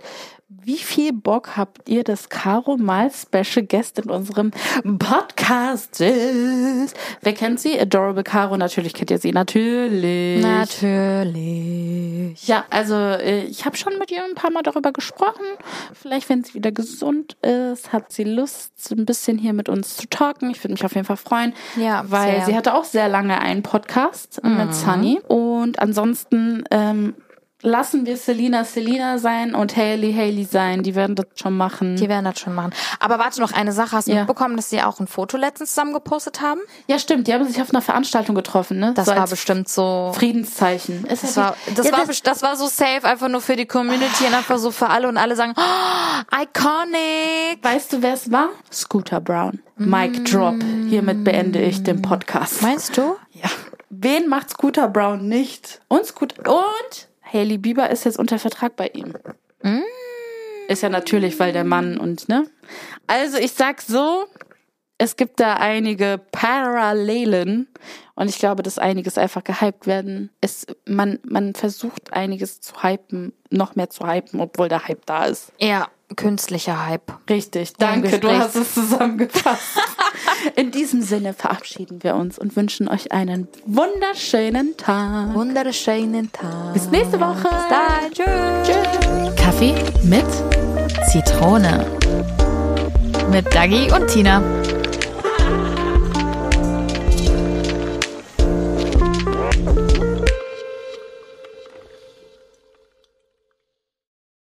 Wie viel Bock habt ihr, dass Caro mal Special Guest in unserem Podcast ist? Wer kennt sie? Adorable Caro, natürlich kennt ihr sie, natürlich. Natürlich. Ja, also äh, ich habe schon mit ihr ein paar Mal darüber gesprochen. Vielleicht, wenn sie wieder gesund ist, hat sie Lust, ein bisschen hier mit uns zu talken. Ich würde mich auf jeden Fall freuen. Ja, weil sehr. sie hatte auch sehr lange einen Podcast mit Sunny. Und ansonsten ähm, lassen wir Selina Selina sein und Haley Haley sein. Die werden das schon machen. Die werden das schon machen. Aber warte noch eine Sache. Hast du Ja. mitbekommen, dass sie auch ein Foto letztens zusammen gepostet haben? ja, stimmt. Die haben sich auf einer Veranstaltung getroffen, ne? Das so war bestimmt so. Friedenszeichen. Ist Das ja war, das, ja, war, best- das war so safe, einfach nur für die Community und einfach so für alle und alle sagen, oh, iconic. Weißt du, wer es war? Scooter Brown. Mic Drop. Hiermit beende ich den Podcast. Meinst du? Ja. Wen macht Scooter Brown nicht? Und Scooter und Hailey Bieber ist jetzt unter Vertrag bei ihm. Ist ja natürlich, weil der Mann und ne. Also ich sag so, es gibt da einige Parallelen und ich glaube, dass einiges einfach gehypt werden. Es, man, man versucht einiges zu hypen, noch mehr zu hypen, obwohl der Hype da ist. Ja, künstlicher Hype. Richtig, danke, du hast es zusammengefasst. In diesem Sinne verabschieden wir uns und wünschen euch einen wunderschönen Tag. Wunderschönen Tag. Bis nächste Woche. Bis dann. Tschüss. Kaffee mit Zitrone. Mit Dagi und Tina.